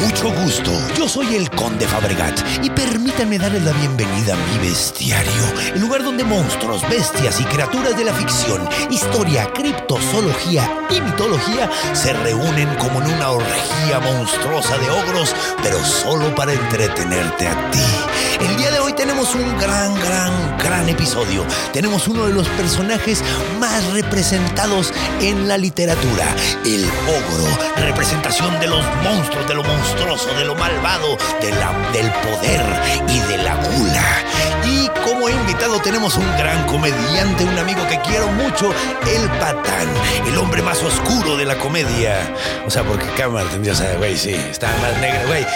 Mucho gusto. Yo soy el Conde Fabregat y permítanme darles la bienvenida a mi bestiario, el lugar donde monstruos, bestias y criaturas de la ficción, historia, criptozoología y mitología se reúnen como en una orgía monstruosa de ogros, pero solo para entretenerte a ti. El día de hoy tenemos un gran, gran, gran episodio. Tenemos uno de los personajes más representados en la literatura, el ogro, representación de los monstruos, de lo monstruoso, de lo malvado, de la, del poder y de la gula. Y como invitado tenemos un gran comediante, un amigo que quiero mucho, el Patán, el hombre más oscuro de la comedia. O sea, porque cámara, o sea, güey, sí, está más negro, güey.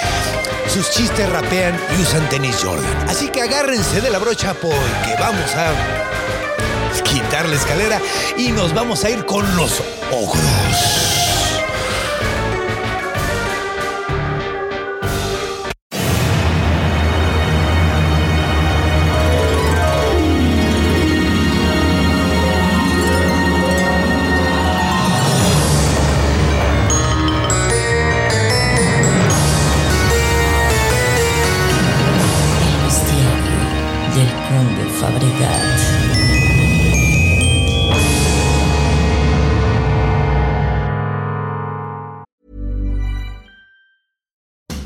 Sus chistes rapean y usan tenis Jordan. Así que agárrense de la brocha porque vamos a quitar la escalera y nos vamos a ir con los ogros.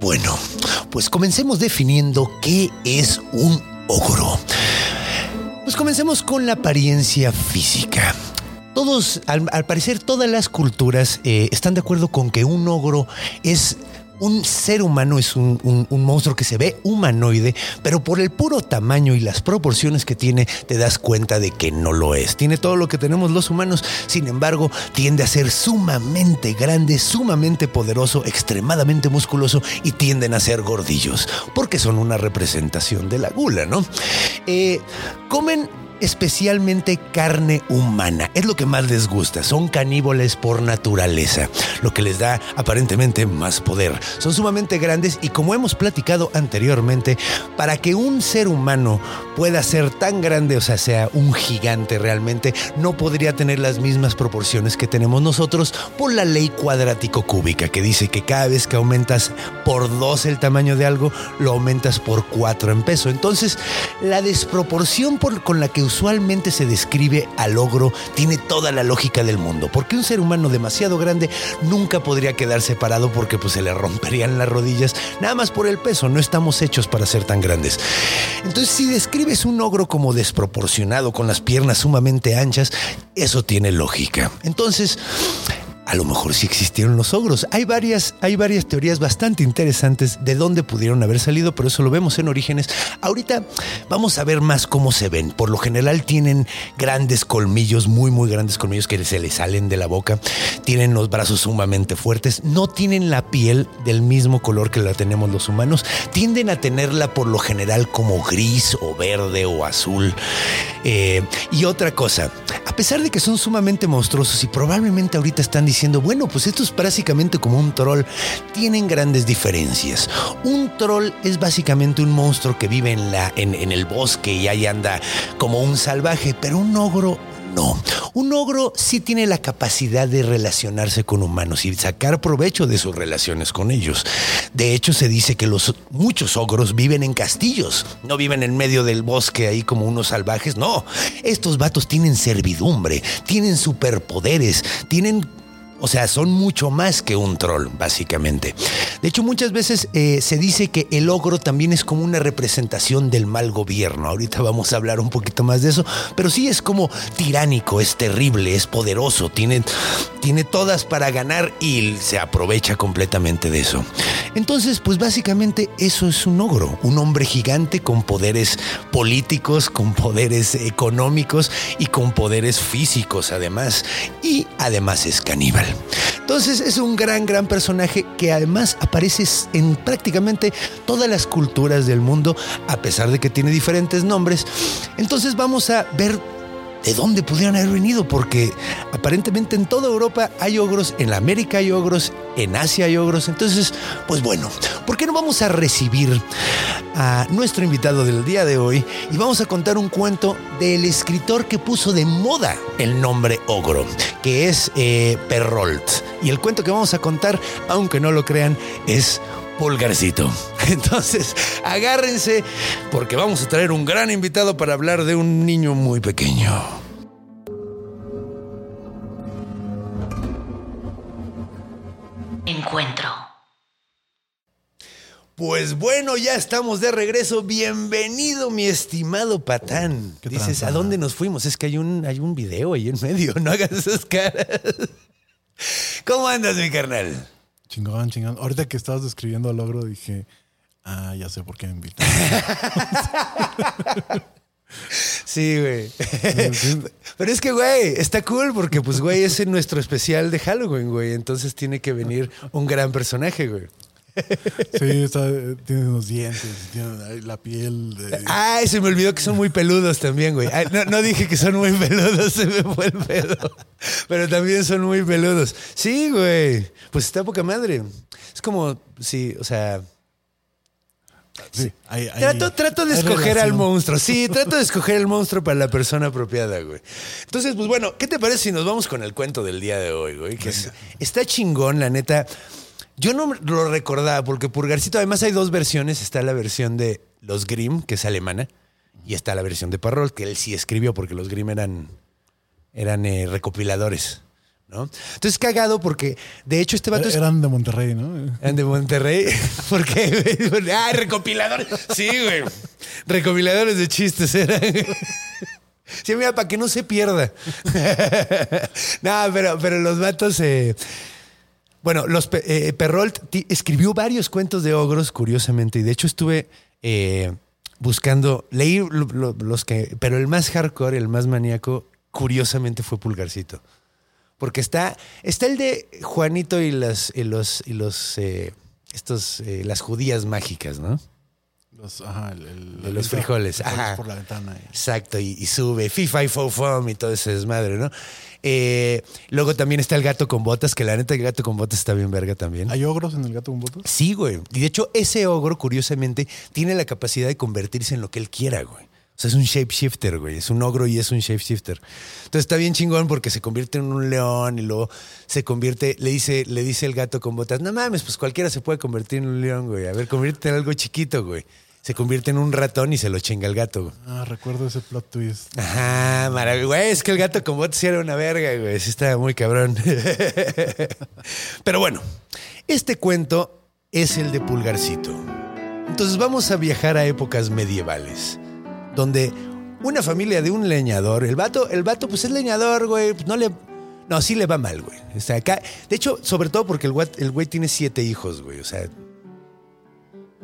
Bueno, pues comencemos definiendo qué es un ogro. Pues comencemos con la apariencia física. Todos, al, parecer, todas las culturas eh, están de acuerdo con que un ogro es un ser humano, es un, monstruo que se ve humanoide, pero por el puro tamaño y las proporciones que tiene, te das cuenta de que no lo es. Tiene todo lo que tenemos los humanos, sin embargo, tiende a ser sumamente grande, sumamente poderoso, extremadamente musculoso y tienden a ser gordillos, porque son una representación de la gula, ¿no? Eh, comen especialmente carne humana. Es lo que más les gusta. Son caníbales por naturaleza, lo que les da aparentemente más poder. Son sumamente grandes y como hemos platicado anteriormente, para que un ser humano pueda ser tan grande, o sea, sea un gigante realmente, no podría tener las mismas proporciones que tenemos nosotros por la ley cuadrático cúbica, que dice que cada vez que aumentas por dos el tamaño de algo, lo aumentas por cuatro en peso. Entonces, la desproporción por- con la que usualmente se describe al ogro tiene toda la lógica del mundo, porque un ser humano demasiado grande nunca podría quedar separado porque pues se le romperían las rodillas, nada más por el peso, no estamos hechos para ser tan grandes. Entonces, si describes un ogro como desproporcionado, con las piernas sumamente anchas, eso tiene lógica. Entonces, a lo mejor sí existieron los ogros. Hay varias, hay varias teorías bastante interesantes de dónde pudieron haber salido, pero eso lo vemos en orígenes. Ahorita vamos a ver más cómo se ven. Por lo general tienen grandes colmillos, muy, muy grandes colmillos que se les salen de la boca. Tienen los brazos sumamente fuertes. No tienen la piel del mismo color que la tenemos los humanos. Tienden a tenerla por lo general como gris o verde o azul. Eh, y otra cosa, a pesar de que son sumamente monstruosos y probablemente ahorita están diciendo, bueno, pues esto es básicamente como un troll, tienen grandes diferencias. Un troll es básicamente un monstruo que vive en, la, en el bosque y ahí anda como un salvaje, pero un ogro no. Un ogro sí tiene la capacidad de relacionarse con humanos y sacar provecho de sus relaciones con ellos. De hecho, se dice que los muchos ogros viven en castillos, no viven en medio del bosque ahí como unos salvajes, no. Estos vatos tienen servidumbre, tienen superpoderes, tienen O sea, son mucho más que un troll, básicamente. De hecho, muchas veces eh, se dice que el ogro también es como una representación del mal gobierno. Ahorita vamos a hablar un poquito más de eso, pero sí es como tiránico, es terrible, es poderoso, tiene, tiene todas para ganar y se aprovecha completamente de eso. Entonces, pues básicamente eso es un ogro, un hombre gigante con poderes políticos, con poderes económicos y con poderes físicos además. Y además es caníbal. Entonces es un gran, gran personaje que además aparece en prácticamente todas las culturas del mundo, a pesar de que tiene diferentes nombres. Entonces vamos a ver de dónde pudieron haber venido, porque aparentemente en toda Europa hay ogros, en América hay ogros, en Asia hay ogros. Entonces, pues bueno, ¿por qué no vamos a recibir a nuestro invitado del día de hoy y vamos a contar un cuento del escritor que puso de moda el nombre ogro, que es eh, Perrault. Y el cuento que vamos a contar, aunque no lo crean, es Pulgarcito. Entonces, agárrense porque vamos a traer un gran invitado para hablar de un niño muy pequeño. Encuentro. Pues bueno, ya estamos de regreso. Bienvenido, mi estimado Patán. ¿Qué Dices, tranza? ¿a dónde nos fuimos? Es que hay un, hay un video ahí en medio. No hagas esas caras. ¿Cómo andas, mi carnal? Chingón, chingón. Ahorita que estabas describiendo al logro dije, ah, ya sé por qué me invitan. Sí, güey. Pero es que, güey, está cool porque, pues, güey, es en nuestro especial de Halloween, güey. Entonces tiene que venir un gran personaje, güey. Sí, está, tiene unos dientes, tiene la piel. De, Ay, se me olvidó que son muy peludos también, güey. Ay, no, no dije que son muy peludos, se me fue el pedo. Pero también son muy peludos. Sí, güey. Pues está poca madre. Es como, sí, o sea. Sí, hay- hay- Trato, trato de escoger al monstruo. Sí, trato de escoger el monstruo para la persona apropiada, güey. Entonces, pues bueno, ¿qué te parece si nos vamos con el cuento del día de hoy, güey? Que es- está chingón, la neta. Yo no lo recordaba porque Purgarcito, además hay dos versiones. Está la versión de los Grimm, que es alemana, y está la versión de Parrol, que él sí escribió porque los Grimm eran, eran eh, recopiladores, ¿no? Entonces, cagado porque, de hecho, este vato es Eran de Monterrey, ¿no? eran de Monterrey. ¿Por qué? güey? Ah, recopiladores. Sí, güey. Recopiladores de chistes eran. Sí, mira, para que no se pierda. no, pero, pero los vatos. eh, Bueno, los eh, Perrault escribió varios cuentos de ogros, curiosamente, y de hecho estuve eh, buscando, leí lo- lo- los que, pero el más hardcore, el más maníaco, curiosamente fue Pulgarcito. Porque está, está el de Juanito y las, y los, y los, eh, estos, eh, las judías mágicas, ¿no? Los, ajá, el, el- De los frijoles, ajá. por la ventana. y- Exacto, y, y sube FIFA y Fofom y todo ese desmadre, ¿no? Eh, luego también está el gato con botas, que la neta el gato con botas está bien verga también. ¿Hay ogros en el gato con botas? Sí, güey. Y de hecho, ese ogro, curiosamente, tiene la capacidad de convertirse en lo que él quiera, güey. O sea, es un shapeshifter, güey. Es un ogro y es un shapeshifter. Entonces está bien chingón porque se convierte en un león y luego se convierte, le dice, le dice el gato con botas, no mames, pues cualquiera se puede convertir en un león, güey. A ver, conviértete en algo chiquito, güey. Se convierte en un ratón y se lo chinga el gato, güey. Ah, recuerdo ese plot twist. Ajá, maravilloso. Güey, es que el gato con botas sí era una verga, güey. Sí estaba muy cabrón. Pero bueno, este cuento es el de Pulgarcito. Entonces vamos a viajar a épocas medievales, donde una familia de un leñador, el vato, el pues es leñador, güey, pues no le... No, sí le va mal, güey. O sea, acá, de hecho, sobre todo porque el güey, tiene siete hijos, güey. O sea,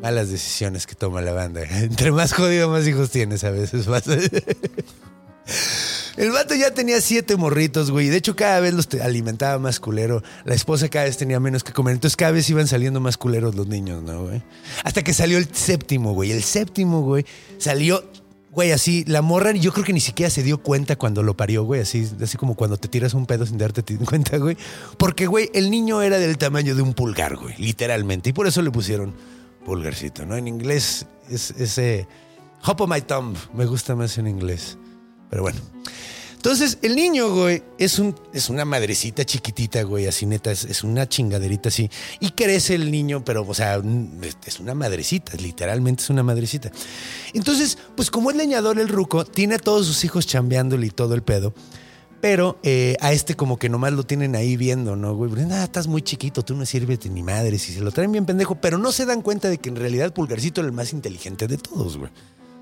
malas decisiones que toma la banda. Entre más jodido, más hijos tienes a veces. pasa. El vato ya tenía siete morritos, güey. De hecho, cada vez los alimentaba más culero. La esposa cada vez tenía menos que comer. Entonces, cada vez iban saliendo más culeros los niños, ¿no, güey? Hasta que salió el séptimo, güey. El séptimo, güey, salió, güey, así. La morra, yo creo que ni siquiera se dio cuenta cuando lo parió, güey. Así, así como cuando te tiras un pedo sin darte cuenta, güey. Porque, güey, el niño era del tamaño de un pulgar, güey. Literalmente. Y por eso le pusieron pulgarcito, ¿no? En inglés es ese... Hop on my thumb. Me gusta más en inglés. Pero bueno. Entonces, el niño, güey, es, un, es una madrecita chiquitita, güey, así neta, es, una chingaderita así. Y crece el niño, pero, o sea, es- una madrecita, literalmente es una madrecita. Entonces, pues como es leñador el ruco, tiene a todos sus hijos chambeándole y todo el pedo. Pero eh, a este como que nomás lo tienen ahí viendo, ¿no, güey? Porque, "Ah, estás muy chiquito, tú no sirves ni madres. Y se lo traen bien pendejo, pero no se dan cuenta de que en realidad Pulgarcito era el más inteligente de todos, güey.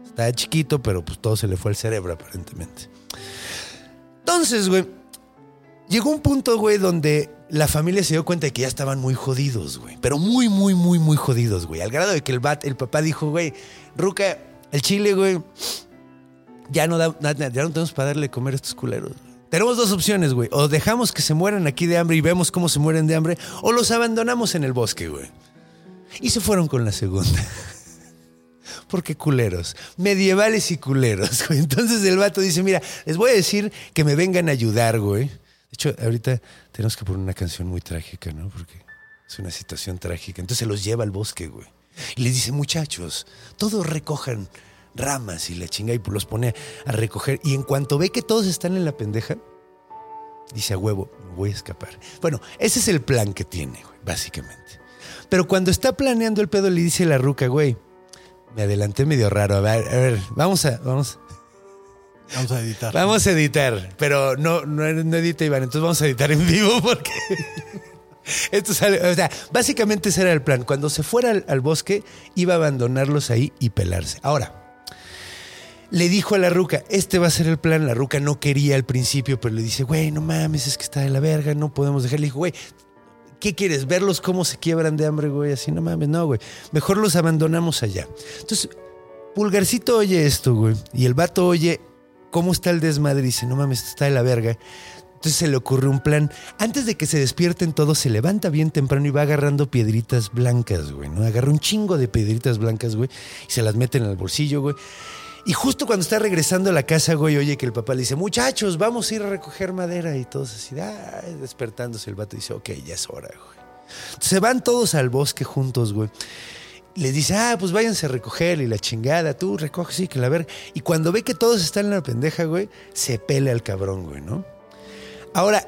Estaba chiquito, pero pues todo se le fue al cerebro, aparentemente. Entonces, güey, llegó un punto, güey, donde la familia se dio cuenta de que ya estaban muy jodidos, güey. Pero muy, muy, muy, muy jodidos, güey. Al grado de que el, bat, el papá dijo, güey, Ruca, el chile, güey, ya no, ya no tenemos para darle comer a estos culeros. Tenemos dos opciones, güey. O dejamos que se mueran aquí de hambre y vemos cómo se mueren de hambre, o los abandonamos en el bosque, güey. Y se fueron con la segunda. Porque culeros, medievales y culeros, güey. Entonces el vato dice, mira, les voy a decir que me vengan a ayudar, güey. De hecho, ahorita tenemos que poner una canción muy trágica, ¿no? Porque es una situación trágica. Entonces se los lleva al bosque, güey. Y les dice, muchachos, todos recojan ramas y la chinga y los pone a recoger. Y en cuanto ve que todos están en la pendeja, dice a huevo, voy a escapar. Bueno, ese es el plan que tiene, güey, básicamente. Pero cuando está planeando el pedo, le dice la ruca, güey, me adelanté medio raro. A ver, a ver, vamos a, vamos, Vamos a editar. vamos a editar. Pero no, no, no edita Iván, entonces vamos a editar en vivo porque esto sale. O sea, básicamente ese era el plan. Cuando se fuera al, al bosque, iba a abandonarlos ahí y pelarse. Ahora, le dijo a la ruca, este va a ser el plan. La ruca no quería al principio, pero le dice, güey, no mames, es que está de la verga, no podemos dejar. Le dijo, güey, ¿qué quieres? ¿Verlos cómo se quiebran de hambre, güey? Así, no mames, no, güey. Mejor los abandonamos allá. Entonces, Pulgarcito oye esto, güey. Y el vato oye cómo está el desmadre y dice, no mames, está de la verga. Entonces se le ocurre un plan. Antes de que se despierten todos, se levanta bien temprano y va agarrando piedritas blancas, güey, ¿no? Agarra un chingo de piedritas blancas, güey, y se las mete en el bolsillo, güey. Y justo cuando está regresando a la casa, güey, oye que el papá le dice, muchachos, vamos a ir a recoger madera. Y todos así, ah, despertándose el vato dice, ok, ya es hora, güey. Entonces, se van todos al bosque juntos, güey. Les dice, ah, pues váyanse a recoger y la chingada, tú recoge, sí, que la verga. Y cuando ve que todos están en la pendeja, güey, se pele al cabrón, güey, ¿no? Ahora,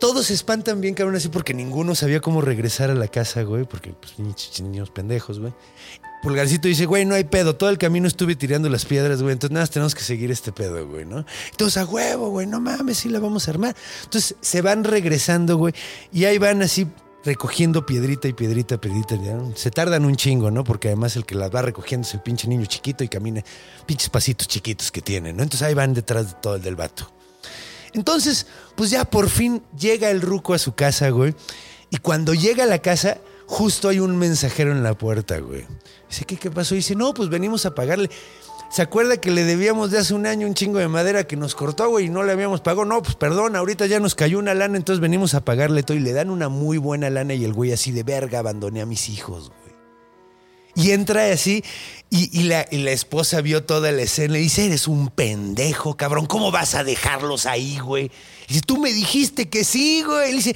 todos se espantan bien, cabrón, así porque ninguno sabía cómo regresar a la casa, güey, porque pues niños pendejos, güey. Pulgarcito dice, güey, no hay pedo, todo el camino estuve tirando las piedras, güey, entonces nada, tenemos que seguir este pedo, güey, ¿no? Entonces, a huevo, güey, no mames, sí la vamos a armar. Entonces, se van regresando, güey, y ahí van así recogiendo piedrita y piedrita, piedrita. Se tardan un chingo, ¿no? Porque además el que las va recogiendo es el pinche niño chiquito y camina pinches pasitos chiquitos que tiene, ¿no? Entonces ahí van detrás de todo el del vato. Entonces, pues ya por fin llega el ruco a su casa, güey. Y cuando llega a la casa, justo hay un mensajero en la puerta, güey. Dice, ¿qué, qué pasó? Dice, no, pues venimos a pagarle. ¿Se acuerda que le debíamos de hace un año un chingo de madera que nos cortó, güey, y no le habíamos pagado? No, pues perdón, ahorita ya nos cayó una lana, entonces venimos a pagarle todo y le dan una muy buena lana y el güey así de verga, abandoné a mis hijos, güey. Y entra así y, y la, y la esposa vio toda la escena y dice, eres un pendejo, cabrón, ¿cómo vas a dejarlos ahí, güey? Y dice, tú me dijiste que sí, güey. Y dice,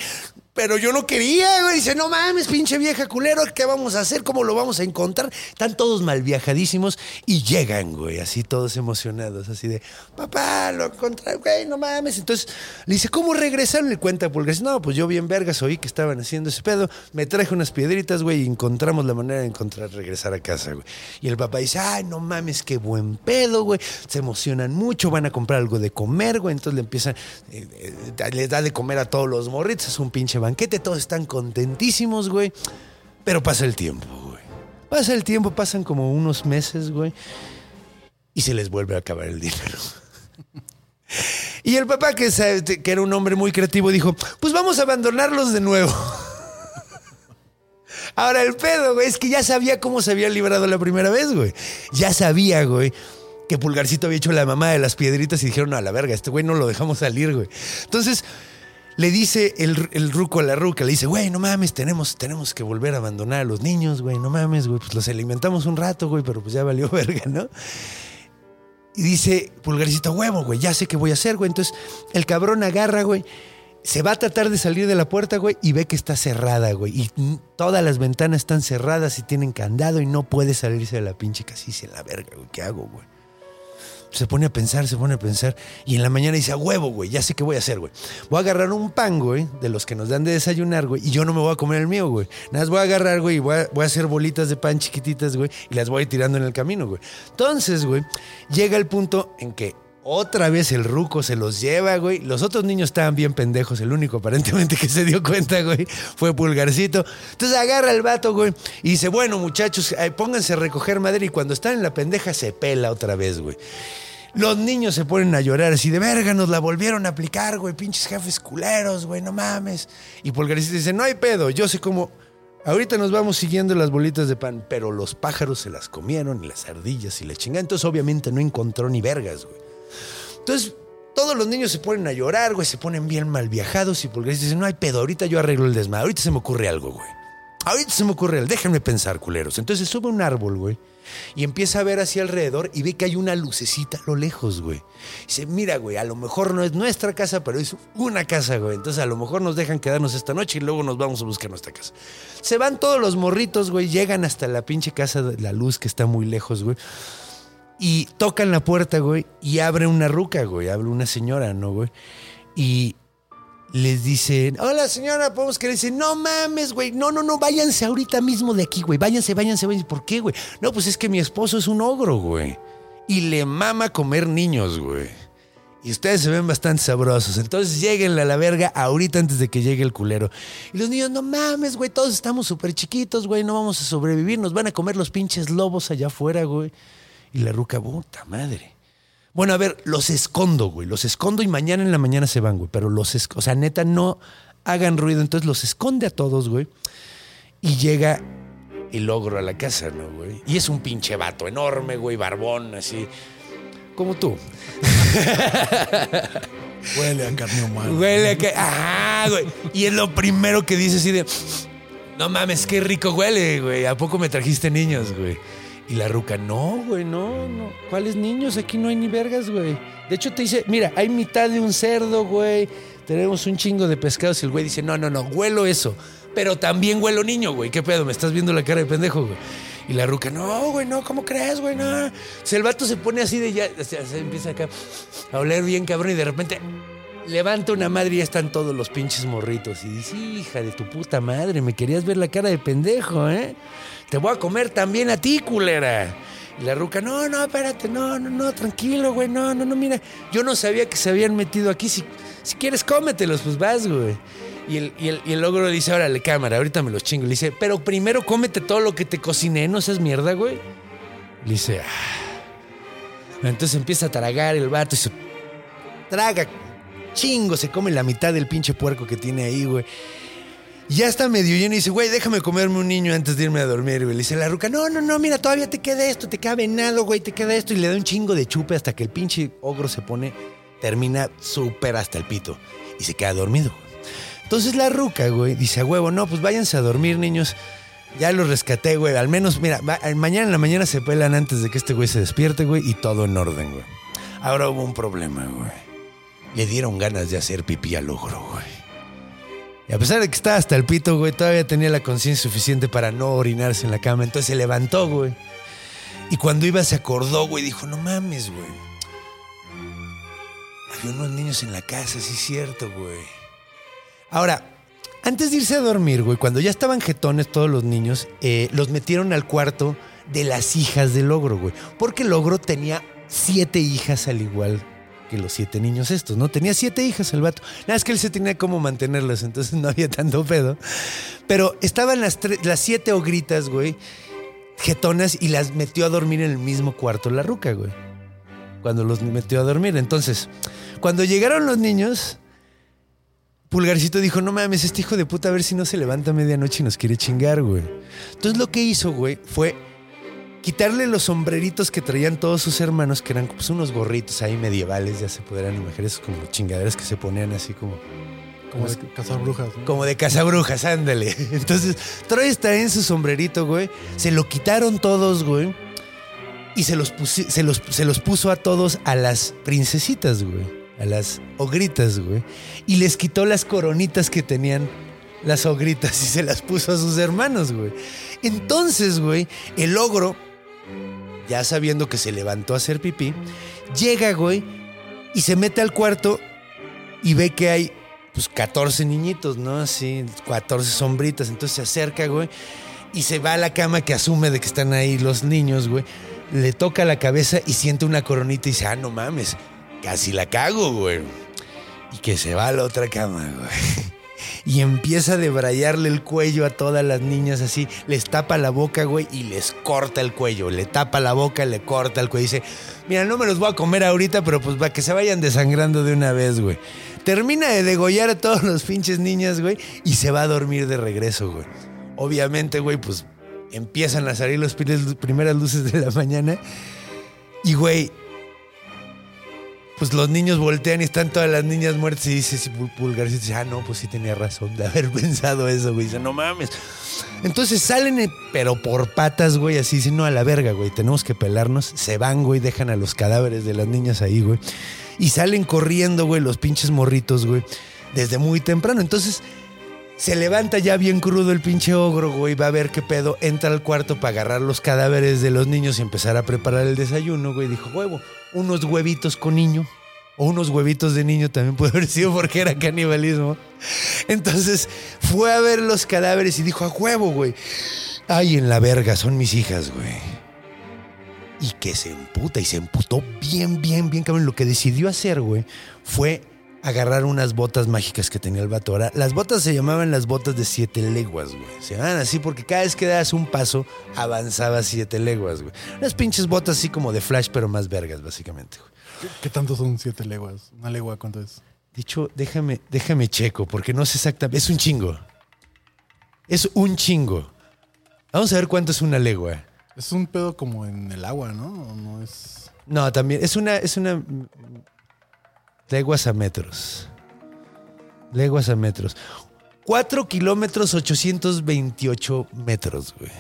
pero yo no quería, güey. Dice, no mames, pinche vieja culero, ¿qué vamos a hacer? ¿Cómo lo vamos a encontrar? Están todos mal viajadísimos y llegan, güey, así todos emocionados, así de, papá, lo encontré, güey, no mames. Entonces le dice, ¿cómo regresaron? Le cuenta Pulgar. No, pues yo bien vergas oí que estaban haciendo ese pedo, me traje unas piedritas, güey, y encontramos la manera de encontrar, regresar a casa, güey. Y el papá dice, ay, no mames, qué buen pedo, güey. Se emocionan mucho, van a comprar algo de comer, güey. Entonces le empiezan, eh, eh, les da de comer a todos los morritos, es un pinche banquete, todos están contentísimos, güey. Pero pasa el tiempo, güey. Pasa el tiempo, pasan como unos meses, güey. Y se les vuelve a acabar el dinero. Y el papá, que, que era un hombre muy creativo, dijo, pues vamos a abandonarlos de nuevo. Ahora el pedo, güey, es que ya sabía cómo se había librado la primera vez, güey. Ya sabía, güey, que Pulgarcito había hecho la mamá de las piedritas y dijeron, no, a la verga, este güey no lo dejamos salir, güey. Entonces le dice el, el ruco a la ruca, le dice, güey, no mames, tenemos, tenemos que volver a abandonar a los niños, güey, no mames, güey, pues los alimentamos un rato, güey, pero pues ya valió verga, ¿no? Y dice Pulgarcito, huevo, güey, ya sé qué voy a hacer, güey. Entonces el cabrón agarra, güey, se va a tratar de salir de la puerta, güey, y ve que está cerrada, güey. Y todas las ventanas están cerradas y tienen candado y no puede salirse de la pinche casilla. la verga, güey, ¿qué hago, güey? Se pone a pensar, se pone a pensar. Y en la mañana dice, a huevo, güey, ya sé qué voy a hacer, güey. Voy a agarrar un pan, güey, de los que nos dan de desayunar, güey, y yo no me voy a comer el mío, güey. Nada más voy a agarrar, güey, y voy a, hacer bolitas de pan chiquititas, güey, y las voy a ir tirando en el camino, güey. Entonces, güey, llega el punto en que Otra vez el ruco se los lleva, güey. Los otros niños estaban bien pendejos. El único aparentemente que se dio cuenta, güey, fue Pulgarcito. Entonces agarra al vato, güey, y dice, bueno, muchachos, eh, pónganse a recoger madera. Y cuando están en la pendeja se pela otra vez, güey. Los niños se ponen a llorar así de verga, nos la volvieron a aplicar, güey, pinches jefes culeros, güey, no mames. Y Pulgarcito dice, no hay pedo, yo sé cómo... Ahorita nos vamos siguiendo las bolitas de pan, pero los pájaros se las comieron y las ardillas y la chingada. Entonces obviamente no encontró ni vergas, güey. Entonces, todos los niños se ponen a llorar, güey, se ponen bien mal viajados y Pulgarcito dice, no hay pedo, ahorita yo arreglo el desmadre, ahorita se me ocurre algo, güey. Ahorita se me ocurre algo, déjenme pensar, culeros. Entonces sube un árbol, güey, y empieza a ver hacia alrededor y ve que hay una lucecita a lo lejos, güey. Dice, mira, güey, a lo mejor no es nuestra casa, pero es una casa, güey. Entonces a lo mejor nos dejan quedarnos esta noche y luego nos vamos a buscar nuestra casa. Se van todos los morritos, güey, llegan hasta la pinche casa de la luz que está muy lejos, güey. Y tocan la puerta, güey, y abre una ruca, güey, abre una señora, ¿no, güey? Y les dicen, hola señora, podemos que le dicen, no mames, güey, no, no, no, váyanse ahorita mismo de aquí, güey, váyanse, váyanse, váyanse. ¿Por qué, güey? No, pues es que mi esposo es un ogro, güey. Y le mama comer niños, güey. Y ustedes se ven bastante sabrosos. Entonces lleguenle a la verga ahorita antes de que llegue el culero. Y los niños, no mames, güey, todos estamos súper chiquitos, güey, no vamos a sobrevivir, nos van a comer los pinches lobos allá afuera, güey. Y la ruca, puta madre. Bueno, a ver, los escondo, güey. Los escondo y mañana en la mañana se van, güey. Pero los escondo. O sea, neta, no hagan ruido. Entonces los esconde a todos, güey. Y llega el ogro a la casa, ¿no, güey? Y es un pinche vato enorme, güey, barbón, así. Como tú. Huele a carne humana. Huele a que. Ajá, güey. Y es lo primero que dice así de. No mames, qué rico huele, güey. ¿A poco me trajiste niños, güey? Y la ruca, no, güey, no, no. ¿Cuáles niños? Aquí no hay ni vergas, güey. De hecho, te dice, mira, hay mitad de un cerdo, güey. Tenemos un chingo de pescados. Y el güey dice, no, no, no, huelo eso. Pero también huelo niño, güey. ¿Qué pedo? Me estás viendo la cara de pendejo, güey. Y la ruca, no, güey, no, ¿cómo crees, güey? No. Si el vato se pone así de ya, o sea, se empieza acá a oler bien cabrón y de repente levanta una madre y ya están todos los pinches morritos. Y dice, hija de tu puta madre, me querías ver la cara de pendejo, ¿eh? Te voy a comer también a ti, culera. Y la ruca, no, no, espérate, no, no, no, tranquilo, güey, no, no, no, mira, yo no sabía que se habían metido aquí. Si, si quieres, cómetelos, pues vas, güey. Y el, y, el, y el ogro dice, órale, cámara, ahorita me los chingo. Le dice, pero primero cómete todo lo que te cociné, no seas mierda, güey. Le dice, ah. Entonces empieza a tragar el vato y se traga chingo, se come la mitad del pinche puerco que tiene ahí, güey. Ya está medio lleno y dice, güey, déjame comerme un niño antes de irme a dormir, güey. Le dice la ruca, no, no, no, mira, todavía te queda esto, te queda venado, güey, te queda esto. Y le da un chingo de chupe hasta que el pinche ogro se pone, termina súper hasta el pito. Y se queda dormido. Entonces la ruca, güey, dice a huevo, no, pues váyanse a dormir, niños. Ya los rescaté, güey. Al menos, mira, va- mañana en la mañana se pelan antes de que este güey se despierte, güey, y todo en orden, güey. Ahora hubo un problema, güey. Le dieron ganas de hacer pipí al ogro, güey. Y a pesar de que estaba hasta el pito, güey, todavía tenía la conciencia suficiente para no orinarse en la cama. Entonces se levantó, güey. Y cuando iba se acordó, güey, dijo, no mames, güey. Había unos niños en la casa, sí es cierto, güey. Ahora, antes de irse a dormir, güey, cuando ya estaban jetones todos los niños, eh, los metieron al cuarto de las hijas del ogro, güey. Porque el ogro tenía siete hijas al igual que los siete niños estos, ¿no? Tenía siete hijas el vato. Nada, es que él se tenía cómo mantenerlas, entonces no había tanto pedo. Pero estaban las, las siete ogritas, güey, jetonas, y las metió a dormir en el mismo cuarto la ruca, güey. Cuando los metió a dormir. Entonces, cuando llegaron los niños, Pulgarcito dijo, no mames, este hijo de puta, a ver si no se levanta a medianoche y nos quiere chingar, güey. Entonces lo que hizo, güey, fue quitarle los sombreritos que traían todos sus hermanos, que eran pues, unos gorritos ahí medievales, ya se podrán imaginar, esos como chingaderas que se ponían así como, Como de cazar brujas. ¿no? como de cazabrujas, ándale. Entonces, Troy está en su sombrerito, güey. Se lo quitaron todos, güey. Y se los, se, los, se los puso a todos a las princesitas, güey. A las ogritas, güey. Y les quitó las coronitas que tenían las ogritas y se las puso a sus hermanos, güey. Entonces, güey, el ogro, ya sabiendo que se levantó a hacer pipí, llega, güey, y se mete al cuarto y ve que hay pues 14 niñitos, ¿no? Así, 14 sombritas. Entonces se acerca, güey, y se va a la cama que asume de que están ahí los niños, güey. Le toca la cabeza y siente una coronita y dice, ah, no mames, casi la cago, güey. Y que se va a la otra cama, güey. Y empieza a debrayarle el cuello a todas las niñas así. Les tapa la boca, güey, y les corta el cuello. Le tapa la boca, le corta el cuello. Dice, mira, no me los voy a comer ahorita, pero pues para que se vayan desangrando de una vez, güey. Termina de degollar a todos los pinches niñas, güey, y se va a dormir de regreso, güey. Obviamente, güey, pues empiezan a salir las primeras luces de la mañana. Y, güey, pues los niños voltean y están todas las niñas muertas y dice, Pulgarcito dice, ah, no, pues sí tenía razón de haber pensado eso, güey. Dice, no mames. Entonces salen, pero por patas, güey, así, dicen, no, a la verga, güey, tenemos que pelarnos. Se van, güey, dejan a los cadáveres de las niñas ahí, güey. Y salen corriendo, güey, los pinches morritos, güey, desde muy temprano. Entonces se levanta ya bien crudo el pinche ogro, güey, va a ver qué pedo, entra al cuarto para agarrar los cadáveres de los niños y empezar a preparar el desayuno, güey. Dijo, huevo, unos huevitos con niño. O unos huevitos de niño también puede haber sido porque era canibalismo. Entonces fue a ver los cadáveres y dijo, a huevo, güey. Ay, en la verga, son mis hijas, güey. Y que se emputa y se emputó bien, bien, bien, cabrón. Lo que decidió hacer, güey, fue agarrar unas botas mágicas que tenía el vato. Ahora, las botas se llamaban las botas de siete leguas, güey. Se llamaban así porque cada vez que dabas un paso, avanzaba siete leguas, güey. Unas pinches botas así como de flash, pero más vergas, básicamente, güey. ¿Qué, qué tanto son siete leguas? ¿Una legua cuánto es? Dicho, déjame, déjame checo, porque no sé exactamente. Es un chingo. Es un chingo. Vamos a ver cuánto es una legua. Es un pedo como en el agua, ¿no? ¿O no es. No, también. Es una. Es una. Leguas a metros. Leguas a metros. 4 kilómetros 828 metros, güey.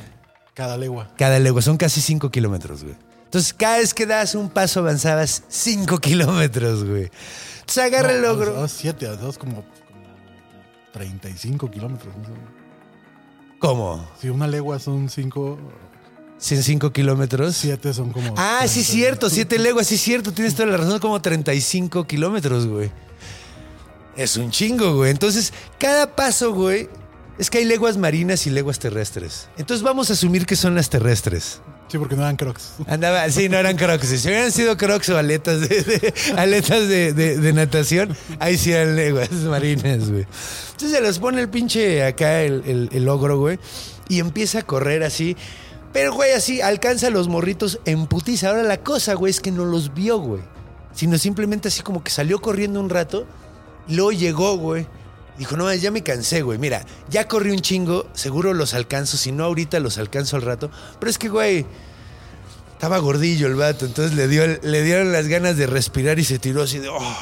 Cada legua. Cada legua. Son casi 5 kilómetros, güey. Entonces, cada vez que das un paso avanzabas 5 kilómetros, güey. Entonces, agarra el No, logro. dos, siete, dos como, como 35 kilómetros. ¿no? ¿Cómo? Si una legua son cinco, 5 kilómetros. siete son como. Ah, sí, 30. cierto, siete leguas, sí, cierto, tienes toda la razón, como 35 kilómetros, güey. Es un chingo, güey. Entonces, cada paso, güey, es que hay leguas marinas y leguas terrestres. Entonces, vamos a asumir que son las terrestres. Sí, porque no eran crocs. Andaba, sí, no eran crocs. Si hubieran sido crocs o aletas de, de- aletas de, de- de natación, ahí sí eran leguas marinas, güey. Entonces se los pone el pinche acá, el, el, el ogro, güey, y empieza a correr así. Pero, güey, así alcanza a los morritos en putiza. Ahora la cosa, güey, es que no los vio, güey. Sino simplemente así como que salió corriendo un rato y luego llegó, güey. Dijo, no, ya me cansé, güey. Mira, ya corrí un chingo, seguro los alcanzo. Si no, ahorita los alcanzo al rato. Pero es que, güey, estaba gordillo el vato. Entonces le, dio, le dieron las ganas de respirar y se tiró así de... "Oh".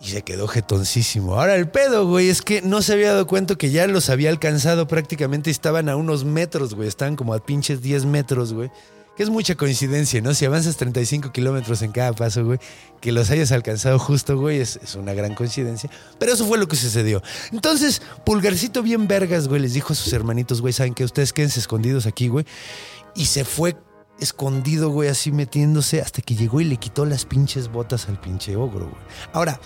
Y se quedó jetoncísimo. Ahora el pedo, güey, es que no se había dado cuenta que ya los había alcanzado prácticamente. Estaban a unos metros, güey. Estaban como a pinches 10 metros, güey. Que es mucha coincidencia, ¿no? Si avanzas 35 kilómetros en cada paso, güey, que los hayas alcanzado justo, güey, es, es una gran coincidencia. Pero eso fue lo que sucedió. Entonces, Pulgarcito bien vergas, güey, les dijo a sus hermanitos, güey, ¿saben que Ustedes quédense escondidos aquí, güey. Y se fue escondido, güey, así metiéndose hasta que llegó y le quitó las pinches botas al pinche ogro, güey. Ahora,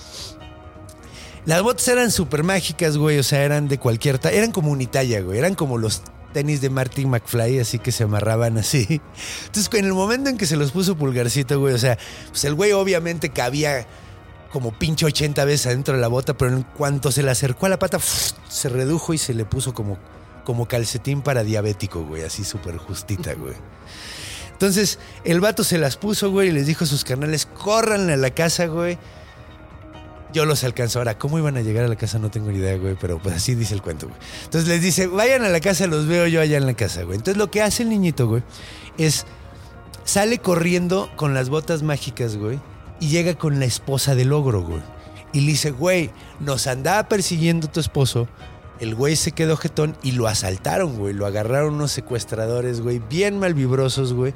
las botas eran súper mágicas, güey. O sea, eran de cualquier talla. Eran como unitalla, güey. Eran como los tenis de Martin McFly, así que se amarraban así. Entonces, en el momento en que se los puso pulgarcito, güey, o sea, pues el güey obviamente cabía como pinche 80 veces adentro de la bota, pero en cuanto se le acercó a la pata, se redujo y se le puso como, como calcetín para diabético, güey, así súper justita, güey. Entonces, el vato se las puso, güey, y les dijo a sus carnales, corran a la casa, güey. Yo los alcanzo. Ahora, ¿cómo iban a llegar a la casa? No tengo ni idea, güey, pero pues así dice el cuento, güey. Entonces les dice, vayan a la casa, los veo yo allá en la casa, güey. Entonces lo que hace el niñito, güey, es sale corriendo con las botas mágicas, güey, y llega con la esposa del ogro, güey. Y le dice, güey, nos andaba persiguiendo tu esposo. El güey se quedó jetón y lo asaltaron, güey. Lo agarraron unos secuestradores, güey, bien malvibrosos, güey.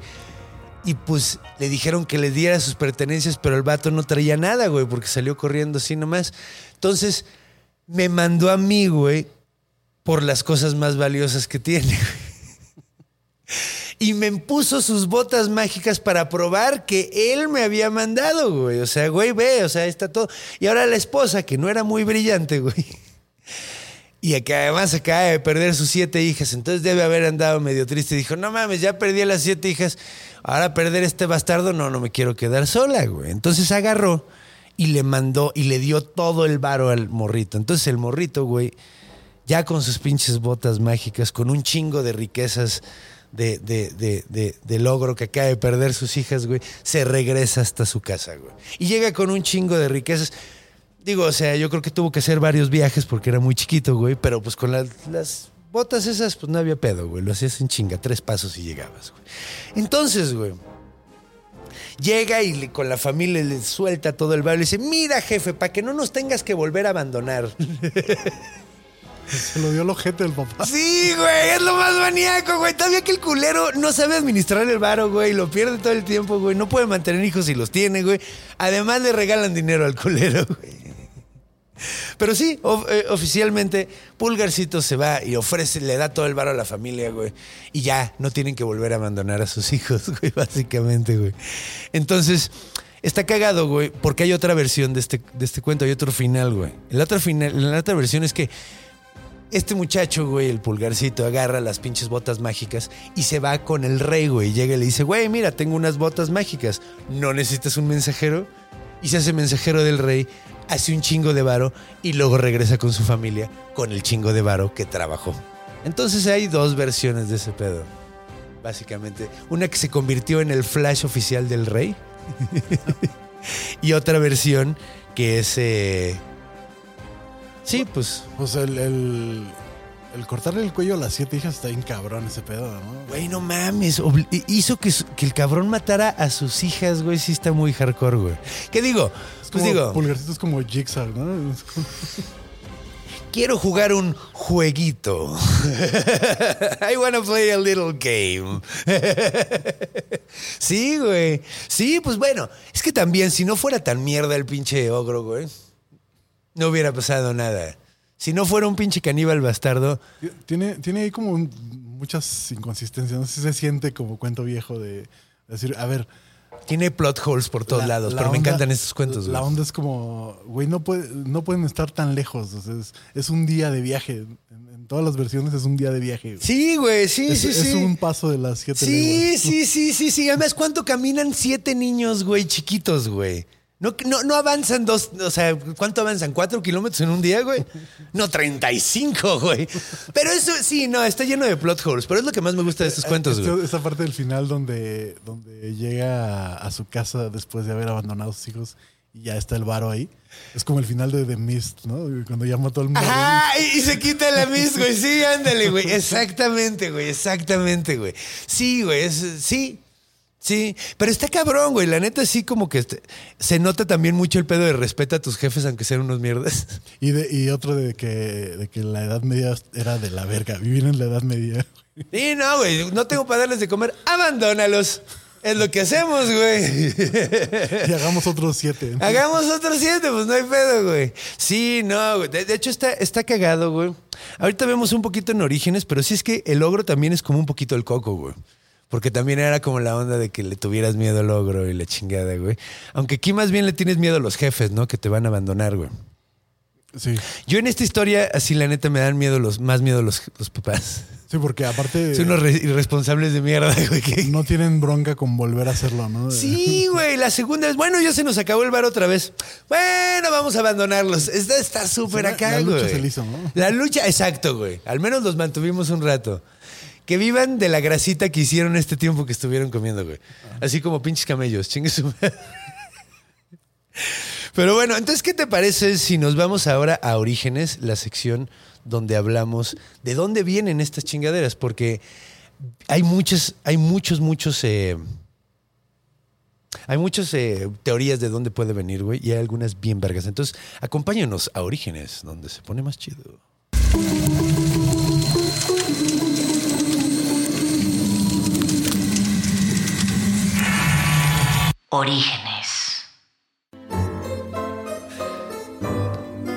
Y pues le dijeron que le diera sus pertenencias, pero el vato no traía nada, güey, porque salió corriendo así nomás. Entonces me mandó a mí, güey, por las cosas más valiosas que tiene. güey. Y me puso sus botas mágicas para probar que él me había mandado, güey. O sea, güey, ve, o sea, está todo. Y ahora la esposa, que no era muy brillante, güey. Y que además acaba de perder sus siete hijas, entonces debe haber andado medio triste. Dijo, no mames, ya perdí a las siete hijas. ahora perder este bastardo, no, no me quiero quedar sola, güey. Entonces agarró y le mandó y le dio todo el varo al morrito. Entonces el morrito, güey, ya con sus pinches botas mágicas, con un chingo de riquezas de, de, de, de, de logro que acaba de perder sus hijas, güey, se regresa hasta su casa, güey. Y llega con un chingo de riquezas. Digo, o sea, yo creo que tuvo que hacer varios viajes porque era muy chiquito, güey, pero pues con las, las botas esas, pues no había pedo, güey. Lo hacías en chinga, tres pasos y llegabas, güey. Entonces, güey, llega y le- con la familia le suelta todo el barrio y dice, mira, jefe, para que no nos tengas que volver a abandonar. Se lo dio el ojete el papá. Sí, güey, es lo más maníaco, güey. Todavía que el culero no sabe administrar el varo, güey. Lo pierde todo el tiempo, güey. No puede mantener hijos si los tiene, güey. Además le regalan dinero al culero, güey. Pero sí, eh, oficialmente, Pulgarcito se va y ofrece, le da todo el varo a la familia, güey. Y ya, no tienen que volver a abandonar a sus hijos, güey, básicamente, güey. Entonces, está cagado, güey, porque hay otra versión de este, de este cuento, hay otro final, güey. La otra, final, la otra versión es que este muchacho, güey, el pulgarcito, agarra las pinches botas mágicas y se va con el rey, güey. Llega y le dice, güey, mira, tengo unas botas mágicas. ¿No necesitas un mensajero? Y se hace mensajero del rey, hace un chingo de varo y luego regresa con su familia con el chingo de varo que trabajó. Entonces hay dos versiones de ese pedo. Básicamente, una que se convirtió en el flash oficial del rey y otra versión que es... eh, Sí, pues Pues el, el, el cortarle el cuello a las siete hijas está bien cabrón ese pedo, ¿no? Güey, no mames. Hizo que, que el cabrón matara a sus hijas, güey. Sí está muy hardcore, güey. ¿Qué digo? Es Pues como, digo, Pulgarcito es como Jigsaw, ¿no? Quiero jugar un jueguito. I wanna play a little game. sí, güey. Sí, pues bueno. Es que también, si no fuera tan mierda el pinche ogro, güey, no hubiera pasado nada. Si no fuera un pinche caníbal bastardo, Tiene, tiene ahí como un- muchas inconsistencias. No sé si se siente como cuento viejo de decir, a ver. Tiene plot holes por todos la- lados. la Pero me encantan estos cuentos, güey. La onda es como, güey, no, puede, no pueden estar tan lejos. o sea, es, es un día de viaje. En, en todas las versiones es un día de viaje. güey. Sí, güey, sí, es, sí, es sí. un paso de las siete Sí, leguas. sí, sí, sí, sí. Además, ¿cuánto caminan siete niños, güey, chiquitos, güey? No, no, no avanzan dos, o sea, ¿cuánto avanzan? ¿Cuatro kilómetros en un día, güey? No, 35, güey. Pero eso, sí, no, está lleno de plot holes. Pero es lo que más me gusta de estos cuentos, Esta- güey. Esa parte del final donde, donde llega a, a su casa después de haber abandonado a sus hijos y ya está el varo ahí. Es como el final de The Mist, ¿no? Cuando ya mató al mundo. Ajá, y, y se quita la mis, güey. Sí, ándale, güey. Exactamente, güey. Exactamente, güey. Sí, güey. es- sí. Sí. Pero está cabrón, güey. La neta, sí, como que este- se nota también mucho el pedo de respeto a tus jefes, aunque sean unos mierdas. Y, de, y otro de que, de que la Edad Media era de la verga. Vivir en la Edad Media. Sí, no, güey. No tengo para darles de comer. Abandónalos. Es lo que hacemos, güey. Y hagamos otros siete. Hagamos otros siete, pues no hay pedo, güey. Sí, no, güey. De, de hecho, está, está cagado, güey. Ahorita vemos un poquito en Orígenes, pero sí es que el ogro también es como un poquito el coco, güey. Porque también era como la onda de que le tuvieras miedo al ogro y la chingada, güey. Aunque aquí más bien le tienes miedo a los jefes, ¿no? Que te van a abandonar, güey. Sí. Yo en esta historia, así la neta, me dan miedo los, más miedo los, los papás. Sí, porque aparte Son unos re- irresponsables de mierda, güey. que- no tienen bronca con volver a hacerlo, ¿no? Sí, güey, la segunda es, bueno, ya se nos acabó el bar otra vez. Bueno, vamos a abandonarlos. Está está súper acá, la lucha güey. se le hizo, ¿no? La lucha, exacto, güey. Al menos los mantuvimos un rato. Que vivan de la grasita que hicieron este tiempo que estuvieron comiendo, güey. Así como pinches camellos, chingue. Pero bueno, entonces, ¿qué te parece si nos vamos ahora a Orígenes, la sección donde hablamos de dónde vienen estas chingaderas? Porque hay muchas, hay muchos, muchos, eh, hay muchas eh, teorías de dónde puede venir, güey, y hay algunas bien vergas. Entonces, acompáñanos a Orígenes, donde se pone más chido. Orígenes.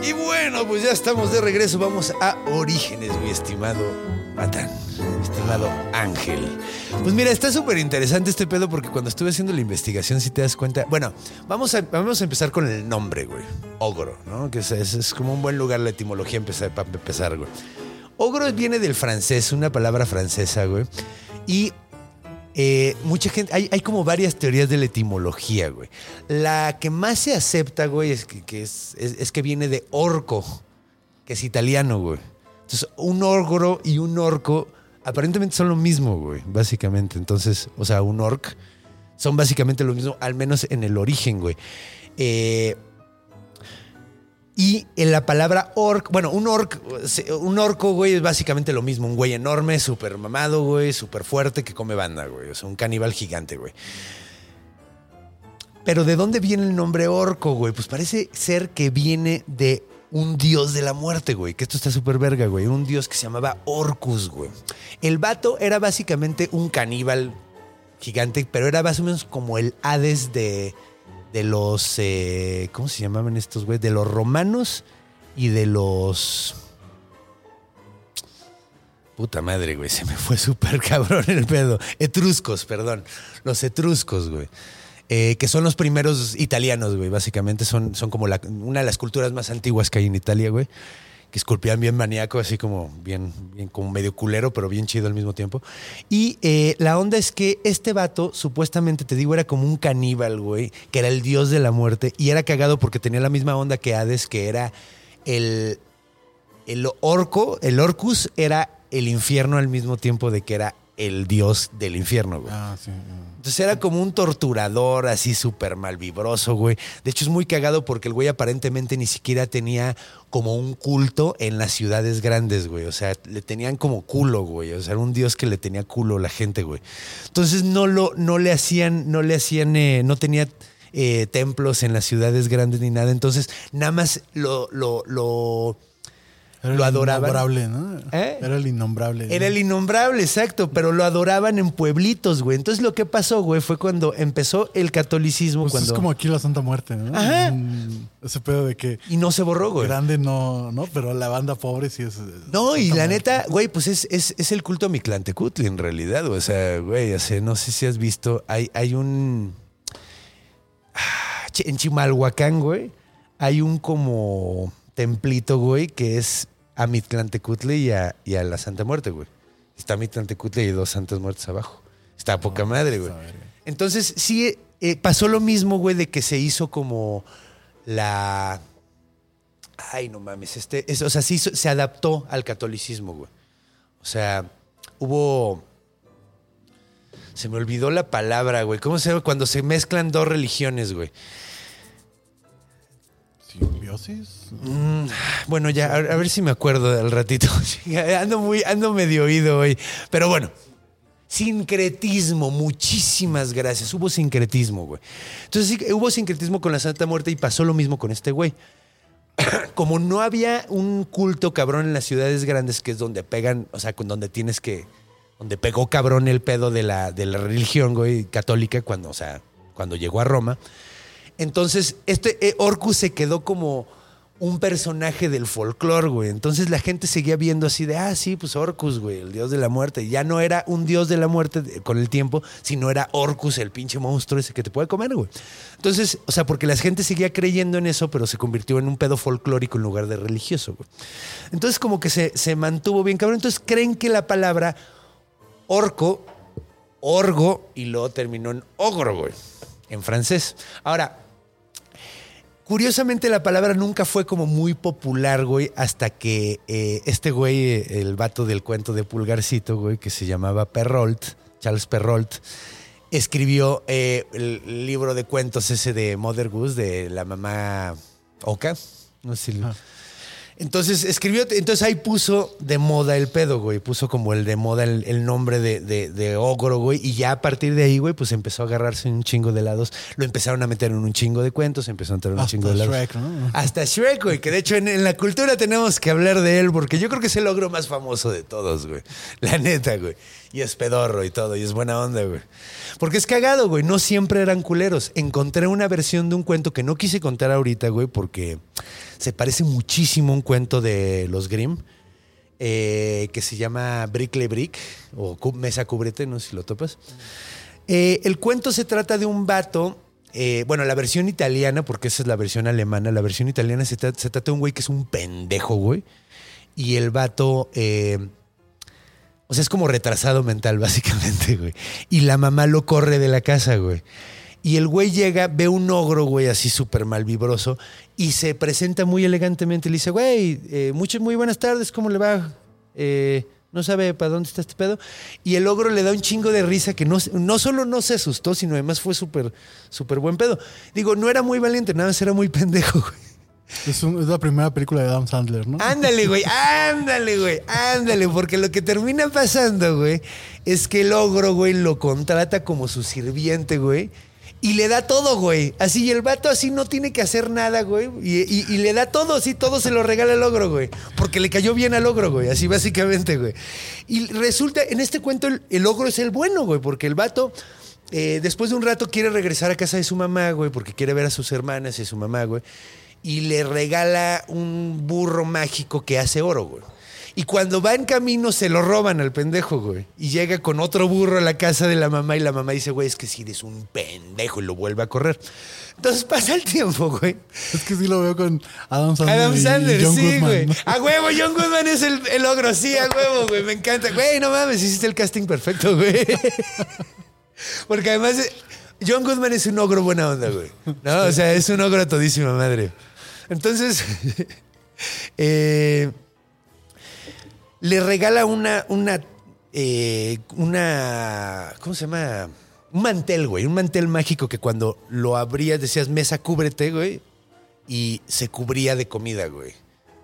Y bueno, pues ya estamos de regreso. Vamos a Orígenes, mi estimado Matán, mi estimado Ángel. Pues mira, está súper interesante este pedo porque cuando estuve haciendo la investigación, si te das cuenta. Bueno, vamos a, vamos a empezar con el nombre, güey. Ogro, ¿no? Que es, es- como un buen lugar la etimología empezar, para empezar, güey. Ogro viene del francés, una palabra francesa, güey. Y eh, mucha gente, hay, como varias teorías de la etimología, güey. La que más se acepta, güey, es que, es- es que viene de orco, que es italiano, güey. Entonces, un ogro y un orco aparentemente son lo mismo, güey, básicamente. Entonces, o sea, un orc son básicamente lo mismo, al menos en el origen, güey. Eh, y en la palabra orc, bueno, un orc, un orco, güey, es básicamente lo mismo. Un güey enorme, súper mamado, güey, súper fuerte que come banda, güey. O sea, un caníbal gigante, güey. Pero ¿de dónde viene el nombre orco, güey? Pues parece ser que viene de un dios de la muerte, güey. Que esto está súper verga, güey. Un dios que se llamaba Orcus, güey. El vato era básicamente un caníbal gigante, pero era más o menos como el Hades de, de los. eh, ¿Cómo se llamaban estos, güey? De los romanos y de los. Puta madre, güey. Se me fue súper cabrón el pedo. Etruscos, perdón. Los etruscos, güey. Eh, que son los primeros italianos, güey. Básicamente son, son como una de las culturas más antiguas que hay en Italia, güey. Que esculpían bien maníaco, así como bien, bien como medio culero, pero bien chido al mismo tiempo. Y eh, la onda es que este vato, supuestamente, te digo, era como un caníbal, güey, que era el dios de la muerte. Y era cagado porque tenía la misma onda que Hades, que era el, el orco, el orcus era el infierno al mismo tiempo de que era el dios del infierno, güey. Ah, sí. Entonces era como un torturador así súper malvibroso, güey. De hecho es muy cagado porque el güey aparentemente ni siquiera tenía como un culto en las ciudades grandes, güey. O sea, le tenían como culo, güey. O sea, era un dios que le tenía culo a la gente, güey. Entonces no lo, no le hacían, no le hacían, eh, no tenía eh, templos en las ciudades grandes ni nada. Entonces nada más lo, lo, lo Era Lo el adoraban. innombrable, ¿no? ¿Eh? Era el innombrable. Era el innombrable, exacto, pero lo adoraban en pueblitos, güey. Entonces lo que pasó, güey, fue cuando empezó el catolicismo, Pues cuando... es como aquí la Santa Muerte, ¿no? Ajá. Ese pedo de que Y no se borró, güey. grande no, ¿no? Pero la banda pobre sí es. No, y la Muerte. neta, güey, pues es, es, es el culto a Mictlantecutli en realidad. O sea, güey, no sé si has visto, hay, hay un... Ah, En Chimalhuacán, güey, hay un como templito, güey, que es a Mictlantecutli y a, y a la Santa Muerte, güey. Está Mictlantecutli y dos santas muertes abajo. Está a poca madre, güey. Entonces, sí, eh, pasó lo mismo, güey, de que se hizo como la... Ay, no mames, este, es- o sea, sí se adaptó al catolicismo, güey. O sea, hubo... Se me olvidó la palabra, güey. ¿Cómo se llama? Cuando se mezclan dos religiones, güey. ¿Simbiosis? Mm, bueno, ya, a, ver si me acuerdo al ratito. ando muy, ando medio oído hoy. Pero bueno, sincretismo, muchísimas gracias. Hubo sincretismo, güey. Entonces sí, hubo sincretismo con la Santa Muerte y pasó lo mismo con este güey. Como no había un culto cabrón en las ciudades grandes, que es donde pegan, o sea, con donde tienes que, donde pegó cabrón el pedo de la, de la religión, güey, católica, cuando, o sea, cuando llegó a Roma. Entonces, este eh, Orcus se quedó como un personaje del folclore, güey. Entonces la gente seguía viendo así de, ah, sí, pues Orcus, güey, el dios de la muerte. Ya no era un dios de la muerte con el tiempo, sino era Orcus, el pinche monstruo ese que te puede comer, güey. Entonces, o sea, porque la gente seguía creyendo en eso, pero se convirtió en un pedo folclórico en lugar de religioso, güey. Entonces, como que se, se mantuvo bien cabrón. Entonces, creen que la palabra orco, orgo, y luego terminó en ogro, güey, en francés. Ahora, Curiosamente la palabra nunca fue como muy popular, güey, hasta que eh, este güey, el vato del cuento de Pulgarcito, güey, que se llamaba Perrault, Charles Perrault, escribió eh, el libro de cuentos ese de Mother Goose, de la mamá Oca. No sé si... lo- Entonces escribió, entonces ahí puso de moda el pedo, güey. Puso como el de moda el, el nombre de, de, de ogro, güey. Y ya a partir de ahí, güey, pues empezó a agarrarse un chingo de lados. Lo empezaron a meter en un chingo de cuentos, empezó a meter en un Hasta chingo de lados. Shrek, ¿no? Hasta Shrek, güey. Que de hecho en, en la cultura tenemos que hablar de él porque yo creo que es el ogro más famoso de todos, güey. La neta, güey. Y es pedorro y todo, y es buena onda, güey. Porque es cagado, güey. No siempre eran culeros. Encontré una versión de un cuento que no quise contar ahorita, güey, porque se parece muchísimo a un cuento de los Grimm. eh, que se llama Brickley Brick o Mesa Cúbrete, no sé si lo topas. Eh, el cuento se trata de un vato. eh, bueno, la versión italiana, porque esa es la versión alemana, la versión italiana se, se trata de un güey que es un pendejo, güey. Y el vato. eh, O sea, es como retrasado mental, básicamente, güey. Y la mamá lo corre de la casa, güey. Y el güey llega, ve un ogro, güey, así súper mal vibroso, y se presenta muy elegantemente. Le dice, güey, eh, muchas, muy buenas tardes, ¿cómo le va? Eh, no sabe para dónde está este pedo. Y el ogro le da un chingo de risa que no, no solo no se asustó, sino además fue súper, súper buen pedo. Digo, no era muy valiente, nada más era muy pendejo, güey. Es, un- la primera película de Adam Sandler, ¿no? Ándale, güey, ándale, güey, ándale, porque lo que termina pasando, güey, es que el ogro, güey, lo contrata como su sirviente, güey. Y le da todo, güey. Así, y el vato así no tiene que hacer nada, güey. Y, le da todo, así, todo se lo regala el ogro, güey. Porque le cayó bien al ogro, güey. Así básicamente, güey. Y resulta, en este cuento, el, el ogro es el bueno, güey. Porque el vato, eh, después de un rato, quiere regresar a casa de su mamá, güey. Porque quiere ver a sus hermanas y a su mamá, güey. Y le regala un burro mágico que hace oro, güey. Y cuando va en camino se lo roban al pendejo, güey. Y llega con otro burro a la casa de la mamá y la mamá dice, güey, es que si eres un pendejo y lo vuelve a correr. Entonces pasa el tiempo, güey. Es que sí lo veo con Adam Sandler. Adam y Sandler, John sí, Goodman, güey. A huevo, John Goodman es el, el ogro, sí, a huevo, güey. Me encanta. Güey, no mames, hiciste el casting perfecto, güey. Porque además, John Goodman es un ogro buena onda, güey. No, o sea, es un ogro a todísima madre. Entonces, eh, le regala una, una, eh, una, ¿cómo se llama? Un mantel, güey, un mantel mágico que cuando lo abrías decías, mesa, cúbrete, güey, y se cubría de comida, güey.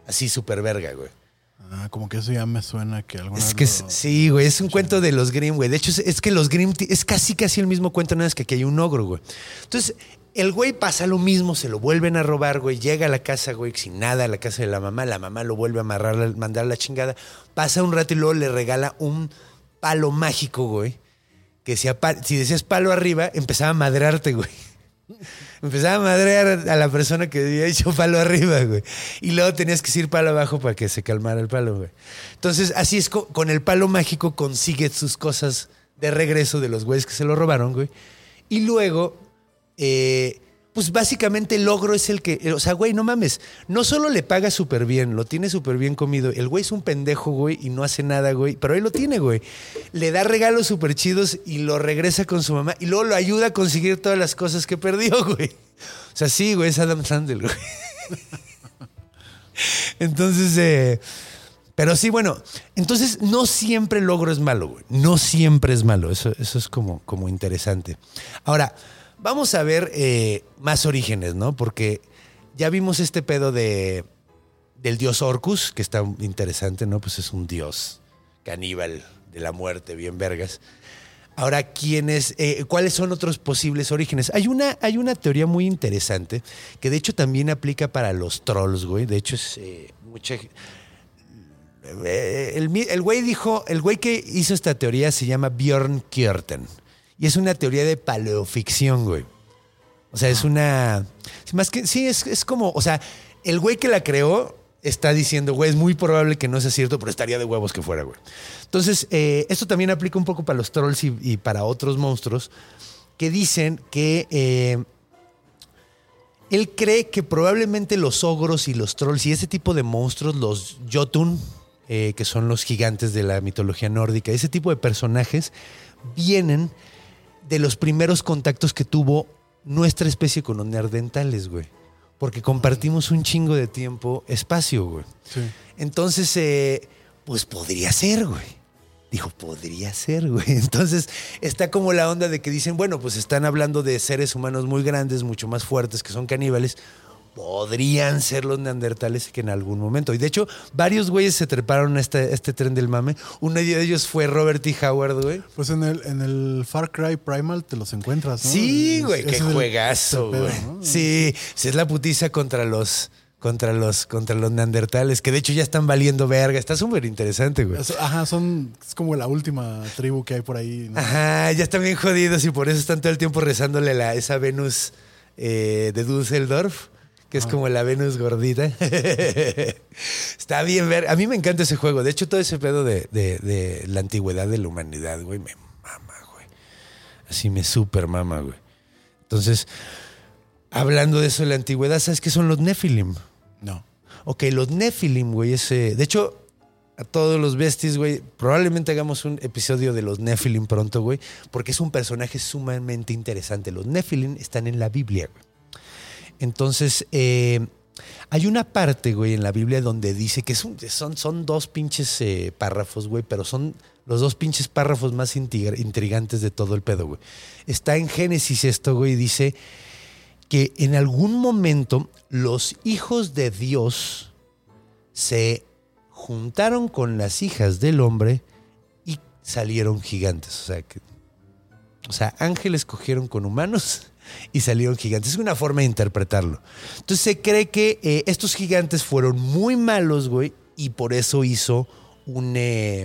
Así súper verga, güey. Ah, como que eso ya me suena que alguna Es que lo- sí, güey, es un cuento de los Grimm, güey. De hecho, es, es que los Grimm es casi casi el mismo cuento, nada más que aquí hay un ogro, güey. Entonces, el güey pasa lo mismo, se lo vuelven a robar, güey. Llega a la casa, güey, sin nada, a la casa de la mamá. La mamá lo vuelve a amarrar, mandar la chingada. Pasa un rato y luego le regala un palo mágico, güey. Que si, si decías palo arriba, empezaba a madrearte, güey. Empezaba a madrear a la persona que había hecho palo arriba, güey. Y luego tenías que ir palo abajo para que se calmara el palo, güey. Entonces, así es, co- con el palo mágico consigue sus cosas de regreso de los güeyes que se lo robaron, güey. Y luego, eh, pues básicamente el logro es el que, o sea, güey, no mames, no solo le paga súper bien, lo tiene súper bien comido. El güey es un pendejo, güey, y no hace nada, güey, pero ahí lo tiene, güey. Le da regalos súper chidos y lo regresa con su mamá y luego lo ayuda a conseguir todas las cosas que perdió, güey. O sea, sí, güey, es Adam Sandler, güey. Entonces, eh, pero sí, bueno, entonces no siempre el logro es malo, güey. No siempre es malo. Eso, eso es como, como interesante. Ahora, vamos a ver eh, más orígenes, ¿no? Porque ya vimos este pedo de, del dios Orcus, que está interesante, ¿no? Pues es un dios caníbal de la muerte, bien vergas. Ahora, ¿quiénes, eh, ¿cuáles son otros posibles orígenes? Hay una, hay una teoría muy interesante que de hecho también aplica para los trolls, güey. De hecho, es eh, mucha. eh, El, el güey dijo, el güey que hizo esta teoría se llama Bjorn Kjörten. Y es una teoría de paleoficción, güey. O sea, es una. Más que. Sí, es, es como. O sea, el güey que la creó está diciendo, güey, es muy probable que no sea cierto, pero estaría de huevos que fuera, güey. Entonces, eh, esto también aplica un poco para los trolls y, y para otros monstruos que dicen que. eh, él cree que probablemente los ogros y los trolls y ese tipo de monstruos, los Jotun, eh, que son los gigantes de la mitología nórdica, ese tipo de personajes vienen de los primeros contactos que tuvo nuestra especie con los neandertales, güey. Porque compartimos un chingo de tiempo, espacio, güey. Sí. Entonces, eh, pues podría ser, güey. Dijo, podría ser, güey. Entonces está como la onda de que dicen, bueno, pues están hablando de seres humanos muy grandes, mucho más fuertes, que son caníbales. Podrían ser los neandertales que en algún momento. Y de hecho, varios güeyes se treparon a este, este tren del mame. Uno de ellos fue Robert T. Howard, güey. Pues en el, en el Far Cry Primal te los encuentras, ¿no? Sí, güey, qué juegazo, güey. ¿no? Sí, sí, es la putiza contra los, contra los, contra los neandertales, que de hecho ya están valiendo verga. Está súper interesante, güey. Ajá, son. Es como la última tribu que hay por ahí. ¿no? Ajá, ya están bien jodidos y por eso están todo el tiempo rezándole a esa Venus eh, de Düsseldorf, que es como la Venus gordita. Está bien ver. A mí me encanta ese juego. De hecho, todo ese pedo de, de- de la antigüedad de la humanidad, güey, me mama, güey. Así me super mama, güey. Entonces, hablando de eso de la antigüedad, ¿sabes qué son los Nephilim? No. Ok, los Nephilim, güey, es, eh, de hecho, a todos los besties, güey. Probablemente hagamos un episodio de los Nephilim pronto, güey, porque es un personaje sumamente interesante. Los Nephilim están en la Biblia, güey. Entonces, eh, hay una parte, güey, en la Biblia donde dice que son, dos pinches eh, párrafos, güey, pero son los dos pinches párrafos más intriga- intrigantes de todo el pedo, güey. Está en Génesis esto, güey, dice que en algún momento los hijos de Dios se juntaron con las hijas del hombre y salieron gigantes. O sea, que, o sea, ángeles cogieron con humanos y salieron gigantes. Es una forma de interpretarlo. Entonces se cree que eh, estos gigantes fueron muy malos, güey, y por eso hizo un... eh,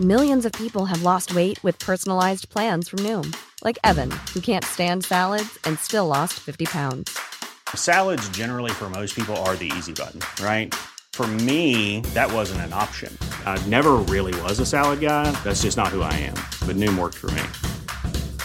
Millions of people have lost weight with personalized plans from Noom, like Evan, who can't stand salads and still lost 50 pounds. Salads, generally, for most people, are the easy button, right? For me, that wasn't an option. I never really was a salad guy. That's just not who I am. But Noom worked for me.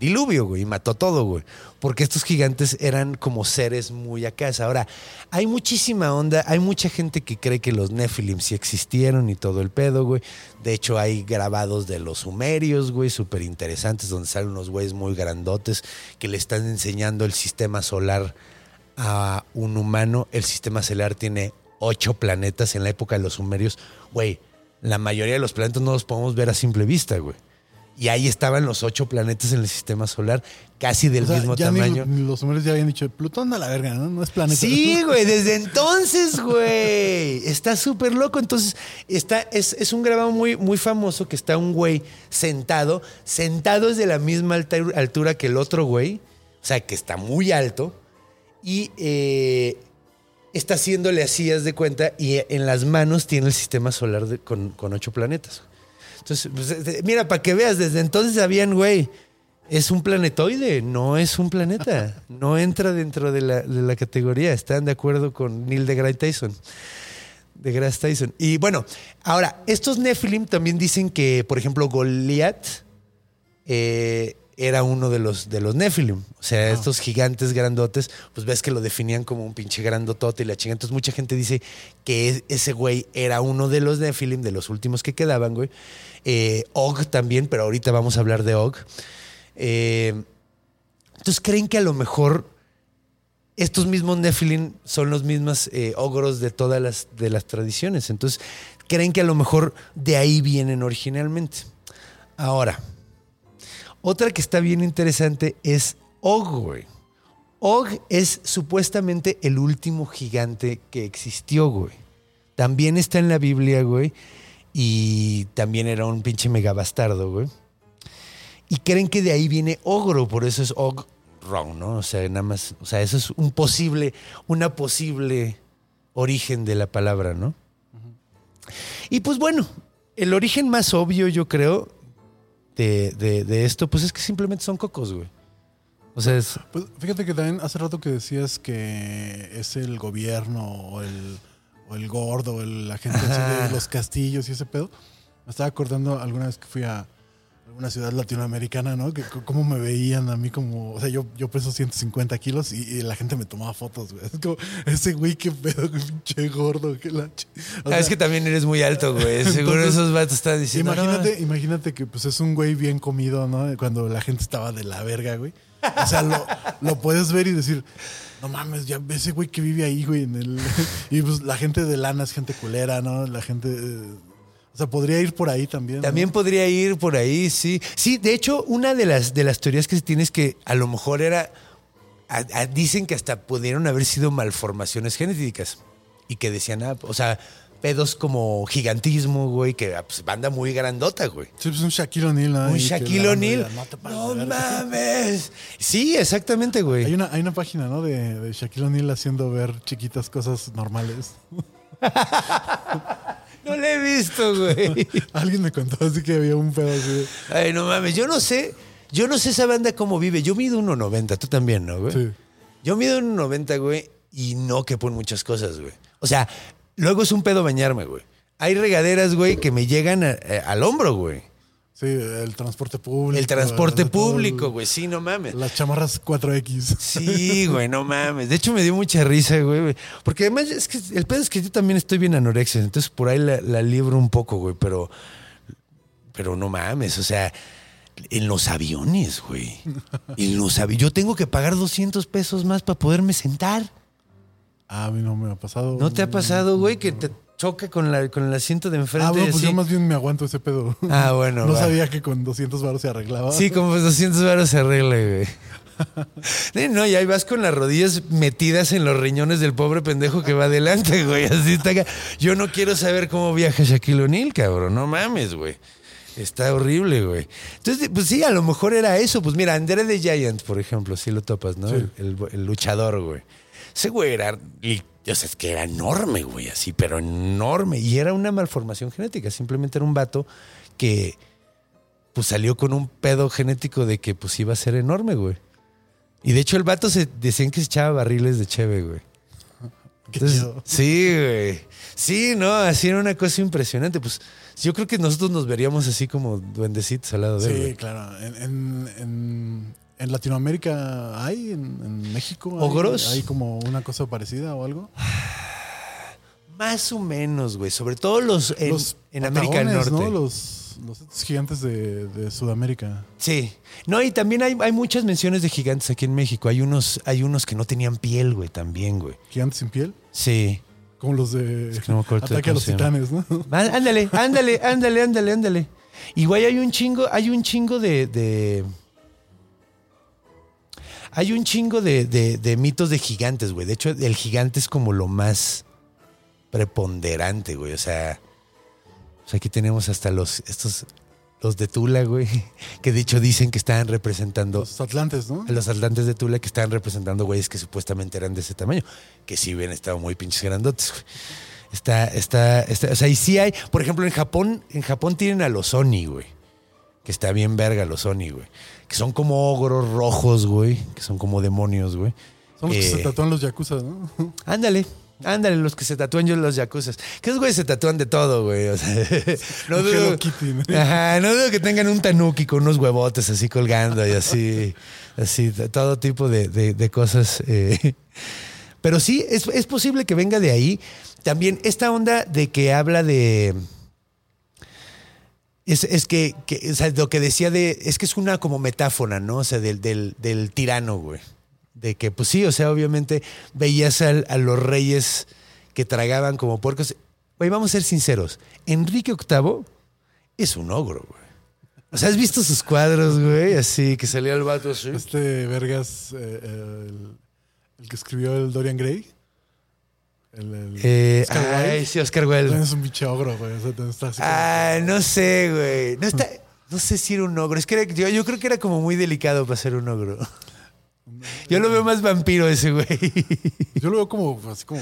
Diluvio, güey, y mató todo, güey. Porque estos gigantes eran como seres muy acá. Ahora, hay muchísima onda, hay mucha gente que cree que los Nephilim sí existieron y todo el pedo, güey. De hecho, hay grabados de los sumerios, güey, súper interesantes, donde salen unos güeyes muy grandotes que le están enseñando el sistema solar a un humano. El sistema solar tiene ocho planetas en la época de los sumerios. Güey, la mayoría de los planetas no los podemos ver a simple vista, güey. Y ahí estaban los ocho planetas en el sistema solar, casi del O sea, mismo ya tamaño. ni los hombres ya habían dicho, Plutón a la verga, ¿no? No es planeta. Sí, güey, desde entonces, güey. Está súper loco. Entonces, está, es, es un grabado muy, muy famoso que está un güey sentado, sentado es de la misma alta- altura que el otro güey, o sea, que está muy alto, y eh, está haciéndole así, haz de cuenta, y en las manos tiene el sistema solar de- con, con ocho planetas. Entonces, pues, eh, mira, para que veas, desde entonces sabían, güey, es un planetoide, no es un planeta. No entra dentro de la, de la categoría. Están de acuerdo con Neil deGrasse Tyson. deGrasse Tyson. Y bueno, ahora, estos Nephilim también dicen que, por ejemplo, Goliath eh, era uno de los, de los Nephilim. O sea, estos gigantes grandotes, pues ves que lo definían como un pinche grandotote y la chingada. Entonces, mucha gente dice que es- ese güey era uno de los Nephilim, de los últimos que quedaban, güey. Eh, Og también, pero ahorita vamos a hablar de Og. Eh, entonces, ¿creen que a lo mejor estos mismos Nephilim son los mismos eh, ogros de todas las, de las tradiciones? Entonces, ¿creen que a lo mejor de ahí vienen originalmente? Ahora, otra que está bien interesante es Og, güey. Og es supuestamente el último gigante que existió, güey. También está en la Biblia, güey. Y también era un pinche megabastardo, güey. Y creen que de ahí viene ogro, por eso es og wrong, ¿no? O sea, nada más, o sea, eso es un posible, una posible origen de la palabra, ¿no? Y pues bueno, el origen más obvio, yo creo, de, de- de esto, pues es que simplemente son cocos, güey. O sea, es, Pues fíjate que también hace rato que decías que es el gobierno o el, o el gordo, o el- la gente de los castillos y ese pedo. Me estaba acordando alguna vez que fui a alguna ciudad latinoamericana, ¿no? Que cómo me veían a mí como, o sea, yo, yo peso 150 kilos y, y la gente me tomaba fotos, güey. Es como, ese güey, qué pedo, qué pinche gordo, qué la ch-". O Ah, es que también eres muy alto, güey. Seguro Entonces, esos vatos están diciendo. Imagínate, "No, imagínate que pues es un güey bien comido, ¿no? Cuando la gente estaba de la verga, güey. O sea, lo, lo puedes ver y decir, no mames, ya ese güey que vive ahí, güey, en el. Y pues la gente de lana es gente culera, ¿no? La gente. eh, o sea, podría ir por ahí también. ¿no? También podría ir por ahí, sí. Sí, de hecho, una de las, de las teorías que se tiene es que a lo mejor era. a- a- dicen que hasta pudieron haber sido malformaciones genéticas. Y que decían, ah, o sea, pedos como gigantismo, güey, que ah, pues, banda muy grandota, güey. Sí, pues un Shaquille O'Neal, ¿no? Un Shaquille O'Neal. No, te pases No de verga". mames. Sí, exactamente, güey. Hay una, hay una página, ¿no? De, de Shaquille O'Neal haciendo ver chiquitas cosas normales. No le he visto, güey. Alguien me contó así que había un pedo así. Ay, no mames. Yo no sé. Yo no sé esa banda cómo vive. Yo mido 1.90. Tú también, ¿no, güey? Sí. Yo mido 1.90, güey, y no quepo en muchas cosas, güey. O sea, Luego es un pedo bañarme, güey. Hay regaderas, güey, que me llegan a- a- al hombro, güey. Sí, el transporte público. El transporte el- público, güey. Sí, no mames. Las chamarras 4X. Sí, güey, no mames. De hecho, me dio mucha risa, güey. Porque además, es que el pedo es que yo también estoy bien anorexia. Entonces, por ahí la, la libro un poco, güey. Pero, pero no mames. O sea, en los aviones, güey. En los aviones. Yo tengo que pagar 200 pesos más para poderme sentar. Ah, a mí no me ha pasado. ¿No te ha pasado, güey, que te choca con, la, con el asiento de enfrente? Ah, bueno, pues así? yo más bien me aguanto ese pedo. Ah, bueno, No va. sabía que con 200 baros se arreglaba. Sí, como 200 varos se arregla, güey. No, y ahí vas con las rodillas metidas en los riñones del pobre pendejo que va adelante, güey. Así está. acá. Yo no quiero saber cómo viaja Shaquille O'Neal, cabrón. No mames, güey. Está horrible, güey. Entonces, pues sí, a lo mejor era eso. Pues mira, Andre the Giant, por ejemplo, sí lo topas, ¿no? Sí. El, el- el luchador, güey. Ese güey era, o sea, es que era enorme, güey, así, pero enorme. Y era una malformación genética. Simplemente era un vato que, pues salió con un pedo genético de que, pues iba a ser enorme, güey. Y de hecho, el vato se decían que se echaba barriles de cheve, güey. Entonces, sí, güey. Sí, no, así era una cosa impresionante. Pues yo creo que nosotros nos veríamos así como duendecitos al lado de él. Sí, claro. En, en, en- en Latinoamérica hay, en, en México. hay- ¿Ogros? Hay, como una cosa parecida o algo. Más o menos, güey. Sobre todo los en, los en América del Norte. ¿no? Los, los gigantes de, de Sudamérica. Sí. No, y también hay, hay muchas menciones de gigantes aquí en México. Hay unos, hay unos que no tenían piel, güey, también, güey. Gigantes sin piel. Sí. Como los de Es que no Ataque a los. Titanes, ¿no? Ah, Ándale, ándale, ándale, ándale, ándale. Igual hay un chingo, hay un chingo de. de- hay un chingo de, de- de mitos de gigantes, güey. De hecho, el gigante es como lo más preponderante, güey. O sea, sea, aquí tenemos hasta los, estos, los de Tula, güey, que de hecho dicen que estaban representando Los Atlantes, ¿no? los atlantes de Tula que estaban representando güeyes que supuestamente eran de ese tamaño, que sí hubieran estado muy pinches grandotes. güey. Está, está, está, o sea, y sí hay, por ejemplo, en Japón, en Japón tienen a los Oni, güey, que está bien verga los Oni, güey, que son como ogros rojos, güey, que son como demonios, güey. Son los que Eh, se tatúan los yakuza, ¿no? Ándale. Ándale, los que se tatúan yo los yakuzas. Que esos güeyes se tatúan de todo, güey. O sea, no dudo. Ajá, no dudo que tengan un tanuki con unos huevotes así colgando y así, así, todo tipo de, de- de cosas. eh. Pero sí, es, es posible que venga de ahí. También esta onda de que habla de. Es, es que, que, o sea, lo que decía de. Es que es una como metáfora, ¿no? O sea, del, del, tirano, güey. De que, pues sí, o sea, obviamente veías a, los reyes que tragaban como puercos. Güey, vamos a ser sinceros. Enrique VIII es un ogro, güey. O sea, ¿has visto sus cuadros, güey? Así, que salía el vato así. Este Vergas, eh, el, el que escribió el Dorian Gray. El, el Eh, Oscar ay, Wilde. sí, Oscar Wilde. Es un biche ogro, güey. O sea, está así como- Ah, no sé, güey. No está. No sé si era un ogro. Es que era- yo, yo creo que era como muy delicado para ser un ogro. Yo lo veo más vampiro ese, güey. Yo lo veo como así como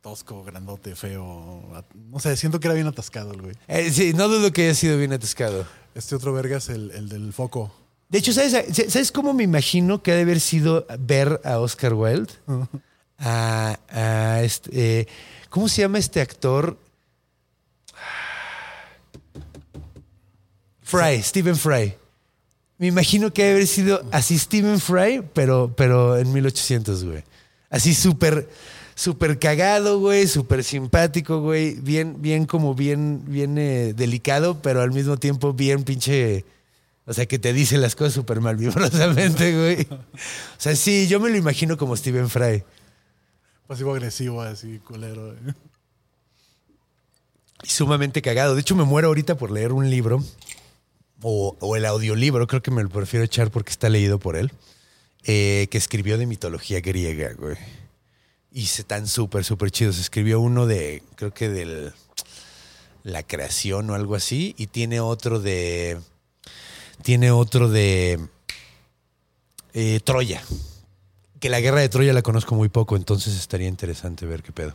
tosco, grandote, feo. No sé, siento que era bien atascado el güey. Eh, sí, no dudo que haya sido bien atascado. Este otro Vergas, el, el del foco. De hecho, ¿sabes, ¿sabes cómo me imagino que ha de haber sido ver a Oscar Wilde? A, este, ¿Cómo se llama este actor? Fry, Stephen Fry. Me imagino que haber sido así Stephen Fry, pero, pero en 1800, güey. Así súper, súper cagado, güey, súper simpático, güey. Bien, bien como bien, bien eh, delicado, pero al mismo tiempo bien pinche... O sea, que te dice las cosas súper malvibrosamente, güey. O sea, sí, yo me lo imagino como Stephen Fry. Pasivo agresivo, así, culero. Y sumamente cagado. De hecho, me muero ahorita por leer un libro o, o el audiolibro, creo que me lo prefiero echar porque está leído por él, eh, que escribió de mitología griega, güey. Y se tan súper, súper chidos. Escribió uno de, creo que del la creación o algo así, y tiene otro de, tiene otro de eh, Troya. Que la guerra de Troya la conozco muy poco, entonces estaría interesante ver qué pedo.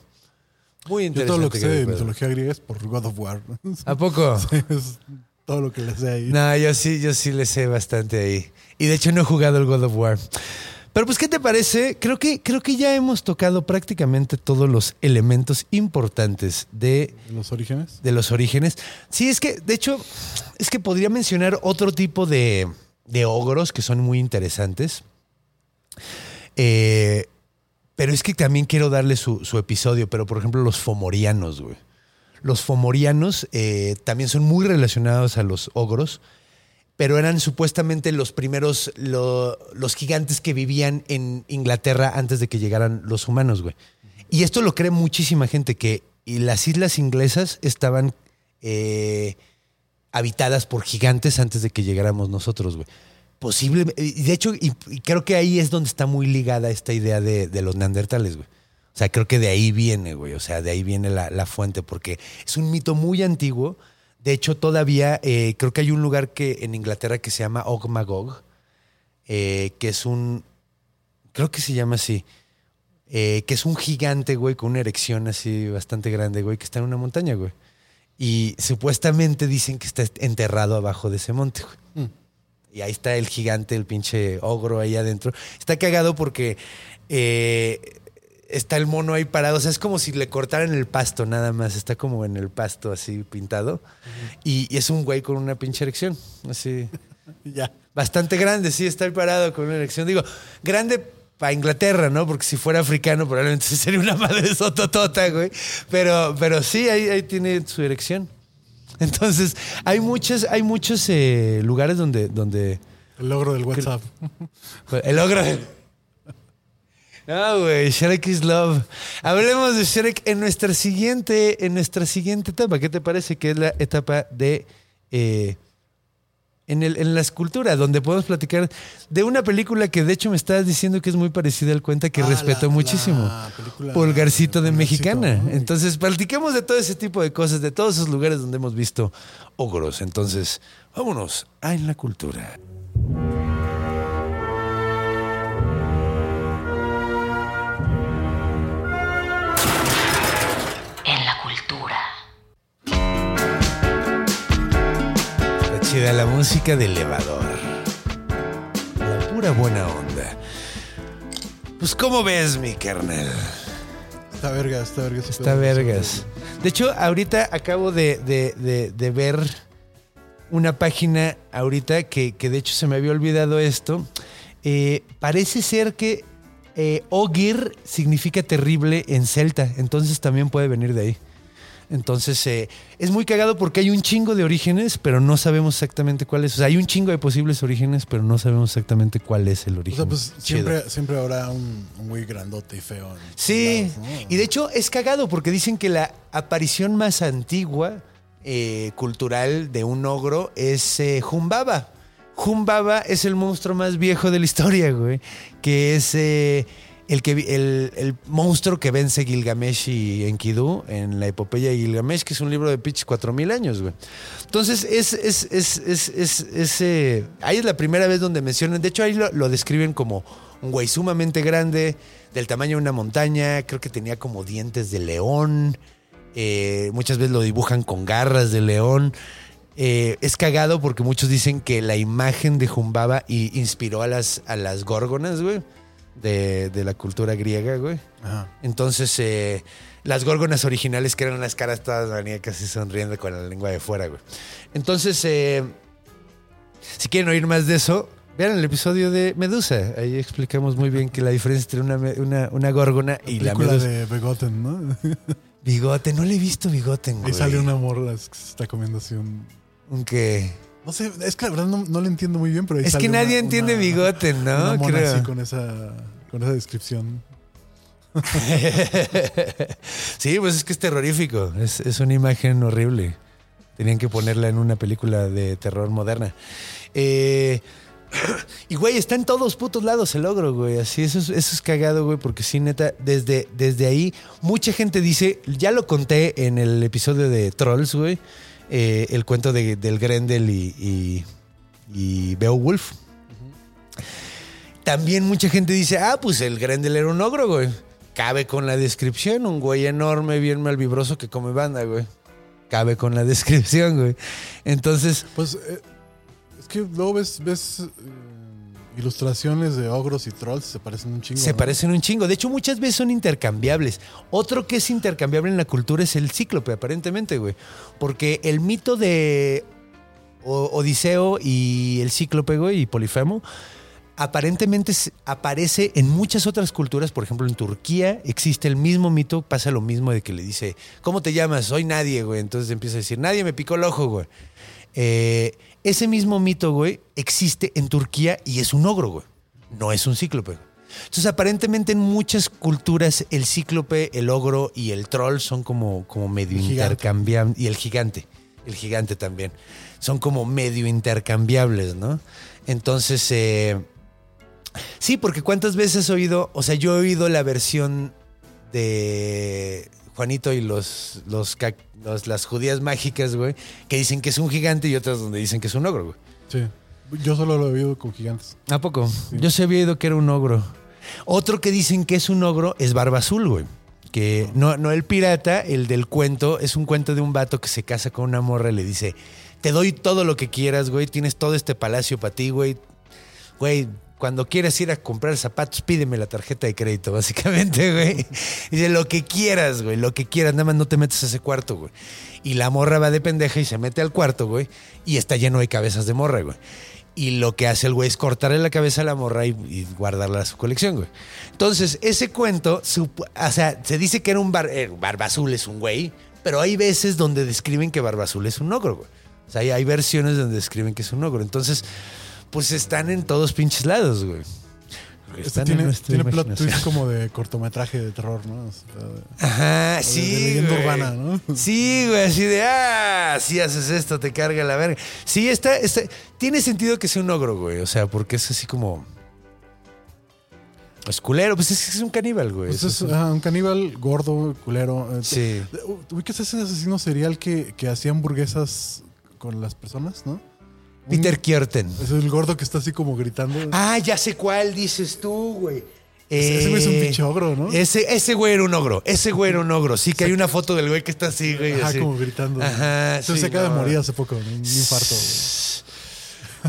Muy Yo interesante. todo lo que sé de mitología griega es por God of War. ¿A poco? es todo lo que le sé ahí. No, yo sí, yo sí le sé bastante ahí. Y de hecho no he jugado el God of War. Pero pues, ¿qué te parece? Creo que, creo que ya hemos tocado prácticamente todos los elementos importantes de, ¿Los orígenes? de los orígenes. Sí, es que, de hecho, es que podría mencionar otro tipo de, de ogros que son muy interesantes. Eh, pero es que también quiero darle su, episodio, pero por ejemplo los fomorianos, güey. Los fomorianos eh, también son muy relacionados a los ogros, pero eran supuestamente los primeros, lo- los gigantes que vivían en Inglaterra antes de que llegaran los humanos, güey. Y esto lo cree muchísima gente, que las islas inglesas estaban eh, habitadas por gigantes antes de que llegáramos nosotros, güey. Posible, de hecho, y, creo que ahí es donde está muy ligada esta idea de, los neandertales, güey. O sea, creo que de ahí viene, güey. O sea, de ahí viene la, la fuente, porque es un mito muy antiguo. De hecho, todavía eh, creo que hay un lugar que en Inglaterra que se llama Ogmagog, eh, que es un. Creo que se llama así. eh, que es un gigante, güey, con una erección así bastante grande, güey, que está en una montaña, güey. Y supuestamente dicen que está enterrado abajo de ese monte, güey. Y ahí está el gigante, el pinche ogro ahí adentro. Está cagado porque eh, está el mono ahí parado. O sea, es como si le cortaran el pasto nada más. Está como en el pasto así pintado. y, y es un güey con una pinche erección. Así. Ya. Bastante grande, sí, está ahí parado con una erección. Digo, grande para Inglaterra, ¿no? Porque si fuera africano probablemente sería una madre sototota, güey. Pero, pero sí, ahí, ahí tiene su erección. Entonces, hay muchos, hay muchos eh, lugares donde, donde El logro del WhatsApp. el ogro. No, güey, Shrek is love. Hablemos de Shrek en nuestra siguiente, en nuestra siguiente etapa. ¿Qué te parece que es la etapa de eh, en, el, en la escultura, donde podemos platicar de una película que de hecho me estabas diciendo que es muy parecida al cuenta que Ah, respeto la- muchísimo. la película Pulgarcito de Mexicana. Entonces, platiquemos de todo ese tipo de cosas, de todos esos lugares donde hemos visto ogros. Entonces, vámonos a En la Cultura. La música de elevador. La pura buena onda. Pues, ¿cómo ves, mi carnal? Está vergas, está vergas. Está vergas. De hecho, ahorita acabo de, de- de- de ver una página ahorita que, que de hecho se me había olvidado esto. Eh, parece ser que eh, Ogir significa terrible en celta, entonces también puede venir de ahí. Entonces eh, es muy cagado porque hay un chingo de orígenes, pero no sabemos exactamente cuál es. O sea, hay un chingo de posibles orígenes, pero no sabemos exactamente cuál es el O origen. sea, pues siempre, siempre habrá un, un güey grandote y feo. Sí, todos lados, ¿no? y de hecho es cagado porque dicen que la aparición más antigua eh, cultural de un ogro es eh, Humbaba. Humbaba es el monstruo más viejo de la historia, güey, que es eh, el, que, el, el monstruo que vence Gilgamesh y Enkidu en la epopeya de Gilgamesh, que es un libro de pitch 4000 años, güey. Entonces, es, es, es, es, eh, ahí es la primera vez donde mencionan, de hecho ahí lo, lo describen como un güey sumamente grande, del tamaño de una montaña, creo que tenía como dientes de león, eh, muchas veces lo dibujan con garras de león. Eh, es cagado porque muchos dicen que la imagen de Jumbaba inspiró a las, a las górgonas, güey, de, de la cultura griega, güey. Ajá. Entonces, eh, las górgonas originales, que eran las caras todas maníacas y sonriendo con la lengua de fuera, güey. Entonces, eh, si quieren oír más de eso, vean el episodio de Medusa. Ahí explicamos muy bien que la diferencia entre una, una, una górgona y la medusa. de Begotten, ¿no? Bigote, no le he visto bigote, güey. Ahí sale una morra que se está comiendo así un... Un que... No sé, es que la verdad no, no lo entiendo muy bien, pero ahí Es sale que nadie una- entiende una- bigote, Una ¿no? mona Creo. así con esa, con esa descripción. sí, pues es que es terrorífico. Es, es una imagen horrible. Tenían que ponerla en una película de terror moderna. Eh, y, güey, está en todos putos lados el ogro, güey. Así, eso es, eso es cagado, güey, porque sí, neta, desde, desde ahí, mucha gente dice, ya lo conté en el episodio de Trolls, güey, eh, el cuento de- del Grendel y, y, Beowulf. También mucha gente dice, ah, pues el Grendel era un ogro, güey. Cabe con la descripción, un güey enorme, bien malvibroso que come banda, güey. Cabe con la descripción, güey. Entonces, Pues eh, es que luego ves, ves ilustraciones de ogros y trolls se parecen un chingo. Se ¿no? parecen un chingo. De hecho, muchas veces son intercambiables. Otro que es intercambiable en la cultura es el cíclope, aparentemente, güey. Porque el mito de Odiseo y el cíclope, güey, y Polifemo, aparentemente aparece en muchas otras culturas. Por ejemplo, en Turquía existe el mismo mito, pasa lo mismo de que le dice, ¿cómo te llamas? Soy nadie, güey. Entonces empieza a decir, nadie me picó el ojo, güey. Eh, ese mismo mito, güey, existe en Turquía y es un ogro, güey. No es un cíclope. Entonces, aparentemente en muchas culturas el cíclope, el ogro y el troll son como, como medio intercambiables. Y el gigante, el gigante también. Son como medio intercambiables, ¿no? Entonces, eh, sí, porque cuántas veces has oído, o sea, yo he oído la versión de Juanito y los, los, las judías mágicas, güey, que dicen que es un gigante y otras donde dicen que es un ogro, güey. Sí. Yo solo lo he visto con gigantes. ¿A poco? Yo se había oído que era un ogro. Otro que dicen que es un ogro es Barba Azul, güey. Que no, no el pirata, el del cuento, es un cuento de un vato que se casa con una morra y le dice, te doy todo lo que quieras, güey, tienes todo este palacio para ti, güey. Güey, cuando quieras ir a comprar zapatos, pídeme la tarjeta de crédito, básicamente, güey. Dice, lo que quieras, güey, lo que quieras, nada más no te metes a ese cuarto, güey. Y la morra va de pendeja y se mete al cuarto, güey, y está lleno de cabezas de morra, güey. Y lo que hace el güey es cortarle la cabeza a la morra y, guardarla a su colección, güey. Entonces, ese cuento, supo- o sea, se dice que era un bar, eh, Barba Azul es un güey, pero hay veces donde describen que Barba Azul es un ogro, güey. O sea, hay, hay versiones donde describen que es un ogro. Entonces, pues están en todos pinches lados, güey. Este tiene, tiene plot twist como de cortometraje de terror, ¿no? O sea, Ajá, de sí. leyenda güey. urbana, ¿no? Sí, güey, así de, ah, si haces esto, te carga la verga. Sí, está, está, tiene sentido que sea un ogro, güey. O sea, porque es así como. Es culero, pues es, es un caníbal, güey. Pues Es es un- ajá, un caníbal gordo, culero. Eh, Sí. ¿Ubicas ese asesino serial que, que hacía hamburguesas con las personas, no? Peter Kierten. Es el gordo que está así como gritando. Ah, ya sé cuál dices tú, güey. Ese- ese güey es un Eh, pinche ogro, ¿no? Ese, ese güey era un ogro. Ese güey era un ogro. Sí, que hay una foto del güey que está así, güey. Ajá, así. como gritando. Ajá, Se, sí, se acaba no. de morir hace poco, un, un infarto.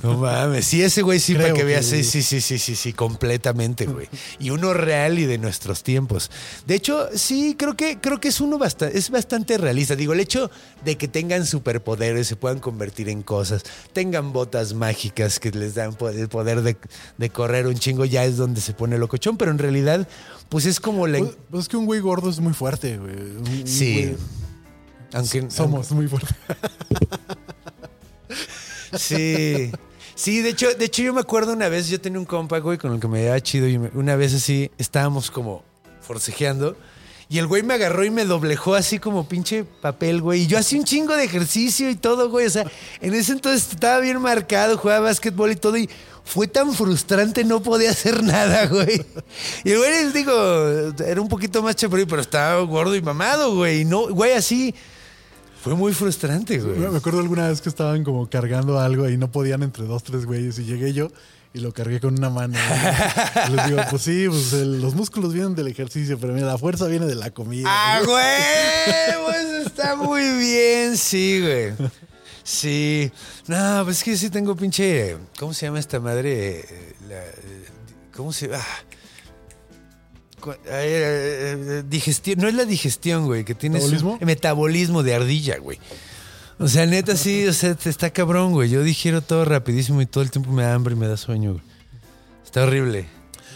No mames, sí, ese güey sí, Creo para que veas, sí, sí, sí, sí, sí, sí, completamente, güey. Y uno real y de nuestros tiempos. De hecho, sí, creo que, creo que es uno bastante, es bastante realista. Digo, el hecho de que tengan superpoderes, se puedan convertir en cosas, tengan botas mágicas que les dan el poder de, de correr un chingo, ya es donde se pone locochón, pero en realidad, pues es como la... Pues, pues es que un güey gordo es muy fuerte, güey. Un- un Sí. güey- Aunque, Somos muy fuertes. Sí. Sí, de hecho, de hecho yo me acuerdo una vez, yo tenía un compa, güey, con el que me llevaba chido y una vez así estábamos como forcejeando y el güey me agarró y me doblejó así como pinche papel, güey. Y yo hacía un chingo de ejercicio y todo, güey. O sea, en ese entonces estaba bien marcado, jugaba básquetbol y todo y fue tan frustrante, no podía hacer nada, güey. Y el güey, digo, era un poquito más chaparrito, pero estaba gordo y mamado, güey. Y no, güey, así... Fue muy frustrante, güey. Me acuerdo alguna vez que estaban como cargando algo y no podían entre dos, tres güeyes y llegué yo y lo cargué con una mano. Les digo, pues sí, pues el- los músculos vienen del ejercicio, pero mira, la fuerza viene de la comida. ¡Ah, güey! Pues está muy bien, sí, güey. Sí. No, pues es que sí tengo pinche. ¿Cómo se llama esta madre? Eh, la- eh, ¿Cómo se.? Ah. Eh, eh, eh, digestión. No es la digestión, güey, que tienes. un ¿Metabolismo? de ardilla, güey. O sea, neta, sí, o sea, te está cabrón, güey. Yo digiero todo rapidísimo y todo el tiempo me da hambre y me da sueño, güey. Está horrible.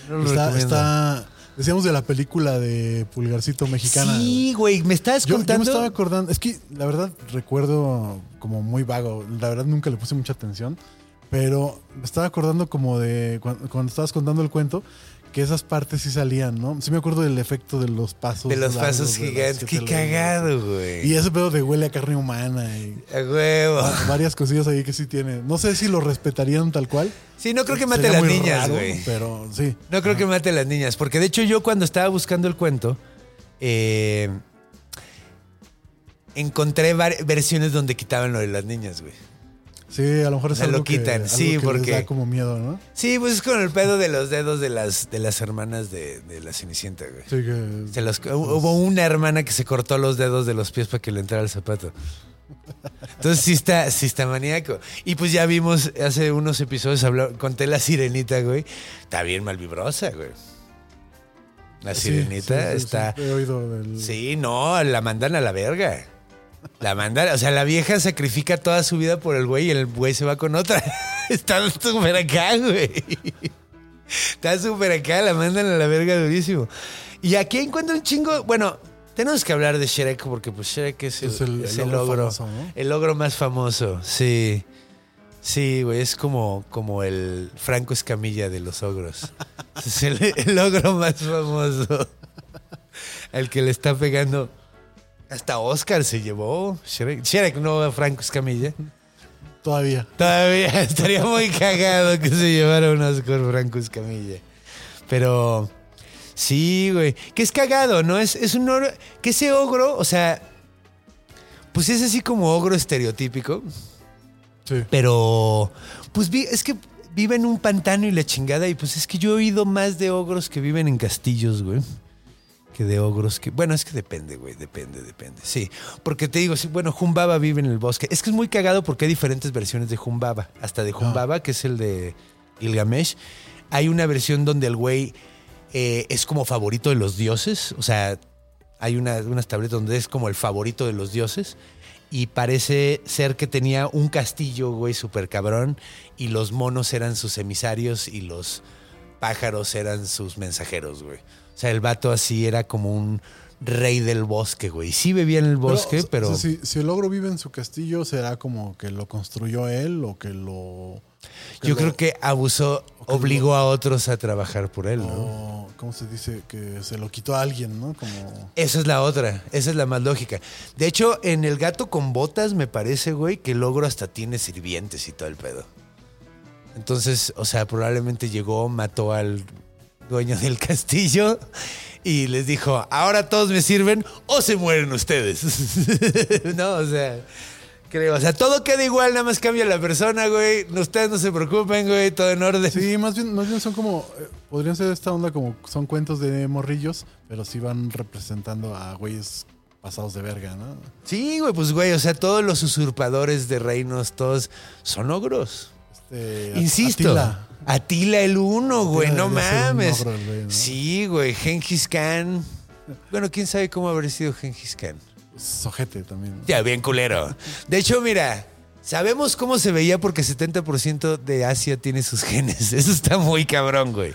No Está, está, decíamos de la película de Pulgarcito Mexicana. Sí, güey, me estabas Yo, yo contando. me estaba acordando, es que la verdad recuerdo como muy vago, la verdad nunca le puse mucha atención, pero me estaba acordando como de cuando, cuando estabas contando el cuento, que esas partes sí salían, ¿no? Sí me acuerdo del efecto de los pasos. De los largos, pasos gigantes. Qué cagado, güey. Y ese pedo de huele a carne humana y A huevo. varias cosillas ahí que sí tiene. No sé si lo respetarían tal cual. Sí, no creo que mate a las niñas, güey. Pero sí. No creo que mate a las niñas. Porque de hecho, yo cuando estaba buscando el cuento, eh, encontré versiones donde quitaban lo de las niñas, güey. Sí, a lo mejor es Se lo algo que- quitan, algo sí, les porque- da como miedo, ¿no? Sí, pues es con el pedo de los dedos de las, de las hermanas de, de la Cenicienta, güey. Sí, que Se los- hubo una hermana que se cortó los dedos de los pies para que le entrara el zapato. Entonces sí está, sí está maníaco. Y pues ya vimos hace unos episodios, habló, conté la sirenita, güey. Está bien malvibrosa, güey. La sirenita sí, sí, está... sí, he oído del. Sí, no, la mandan a la verga. La mandan, o sea, la vieja sacrifica toda su vida por el güey y el güey se va con otra. Está súper acá, güey. Está súper acá, la mandan a la verga durísimo. Y aquí encuentro un chingo. Bueno, tenemos que hablar de Shrek porque pues Shrek es el, Es el- es el el ogro ogro. famoso, ¿no? El ogro más famoso, sí. Sí, güey, es como, como el Franco Escamilla de los ogros. Es el, el ogro más famoso. Al que le está pegando. Hasta Oscar se llevó. Shrek, Shrek no a Franco Escamilla. Todavía. Todavía estaría muy cagado que se llevara un Oscar Franco Escamilla. Pero sí, güey. Que es cagado, ¿no? Es, es un ogro. Que ese ogro, o sea. Pues es así como ogro estereotípico. Sí. Pero, pues vi- es que vive en un pantano y la chingada. Y pues es que yo he oído más de ogros que viven en castillos, güey. Que de ogros que. Bueno, es que depende, güey. Depende, depende. Sí. Porque te digo, sí, bueno, Jumbaba vive en el bosque. Es que es muy cagado porque hay diferentes versiones de Jumbaba. Hasta de Jumbaba, que es el de Gilgamesh. Hay una versión donde el güey eh, es como favorito de los dioses. O sea, hay una, unas tabletas donde es como el favorito de los dioses. Y parece ser que tenía un castillo, güey, súper cabrón. Y los monos eran sus emisarios y los pájaros eran sus mensajeros, güey. O sea, el vato así era como un rey del bosque, güey. Sí vivía en el bosque, pero... o sea, si, si el ogro vive en su castillo, ¿será como que lo construyó él o que lo. yo lo- creo que abusó, que obligó a otros a trabajar por él, ¿no? o, ¿Cómo se dice? Que se lo quitó a alguien, ¿no? Como. Esa es la otra, esa es la más lógica. De hecho, en El gato con botas me parece, güey, que el ogro hasta tiene sirvientes y todo el pedo. Entonces, o sea, probablemente llegó, mató al dueño del castillo y les dijo, ahora todos me sirven o se mueren ustedes. no, o sea, creo, o sea, todo queda igual, nada más cambia la persona, güey. Ustedes no se preocupen, güey, todo en orden. Sí, más bien, más bien son como. eh, podrían ser esta onda como. Son cuentos de morrillos, pero sí van representando a güeyes pasados de verga, ¿no? Sí, güey, pues, güey, o sea, todos los usurpadores de reinos, todos son ogros. Este, Insisto. Atila. Atila, el uno, güey, no mames. güey, ¿no? Sí, güey, Genghis Khan. Bueno, quién sabe cómo haber sido Genghis Khan. Sojete también. ¿no? Ya, bien culero. De hecho, mira, sabemos cómo se veía porque 70% de Asia tiene sus genes. Eso está muy cabrón, güey.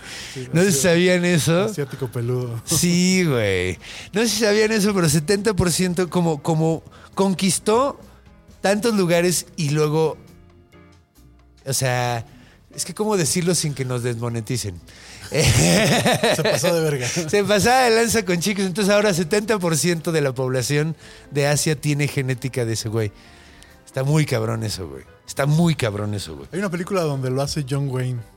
¿No sé si sabían eso? Asiático peludo. Sí, güey. No sé si sabían eso, pero 70% como, como conquistó tantos lugares y luego. O sea, es que cómo decirlo sin que nos desmoneticen. Se pasó de verga. Se pasaba de lanza con chicos, entonces ahora 70% de la población de Asia tiene genética de ese güey. Está muy cabrón eso, güey. Está muy cabrón eso, güey. Hay una película donde lo hace John Wayne.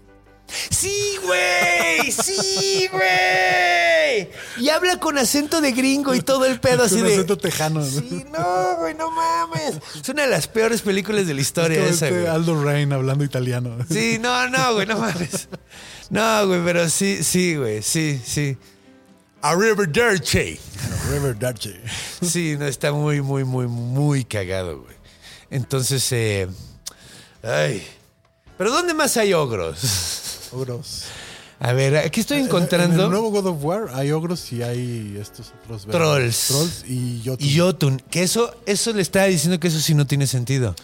Sí, güey. Sí, güey. Y habla con acento de gringo y todo el pedo así Con de. acento tejano. ¿no? Sí, no, güey, no mames. Es una de las peores películas de la historia esa, este güey. Aldo Rain hablando italiano. Sí, no, no, güey, no mames. No, güey, pero sí, sí, güey, sí, sí. Arrivederci. River Darche. Sí, no, está muy, muy, muy, muy cagado, güey. Entonces, eh, ay. Pero ¿dónde más hay ogros? Ogros. A ver, aquí estoy En encontrando el nuevo God of War hay ogros y hay estos otros. Trolls. Trolls y Jotun. y Jotun, que eso, eso le estaba diciendo que eso sí no tiene sentido.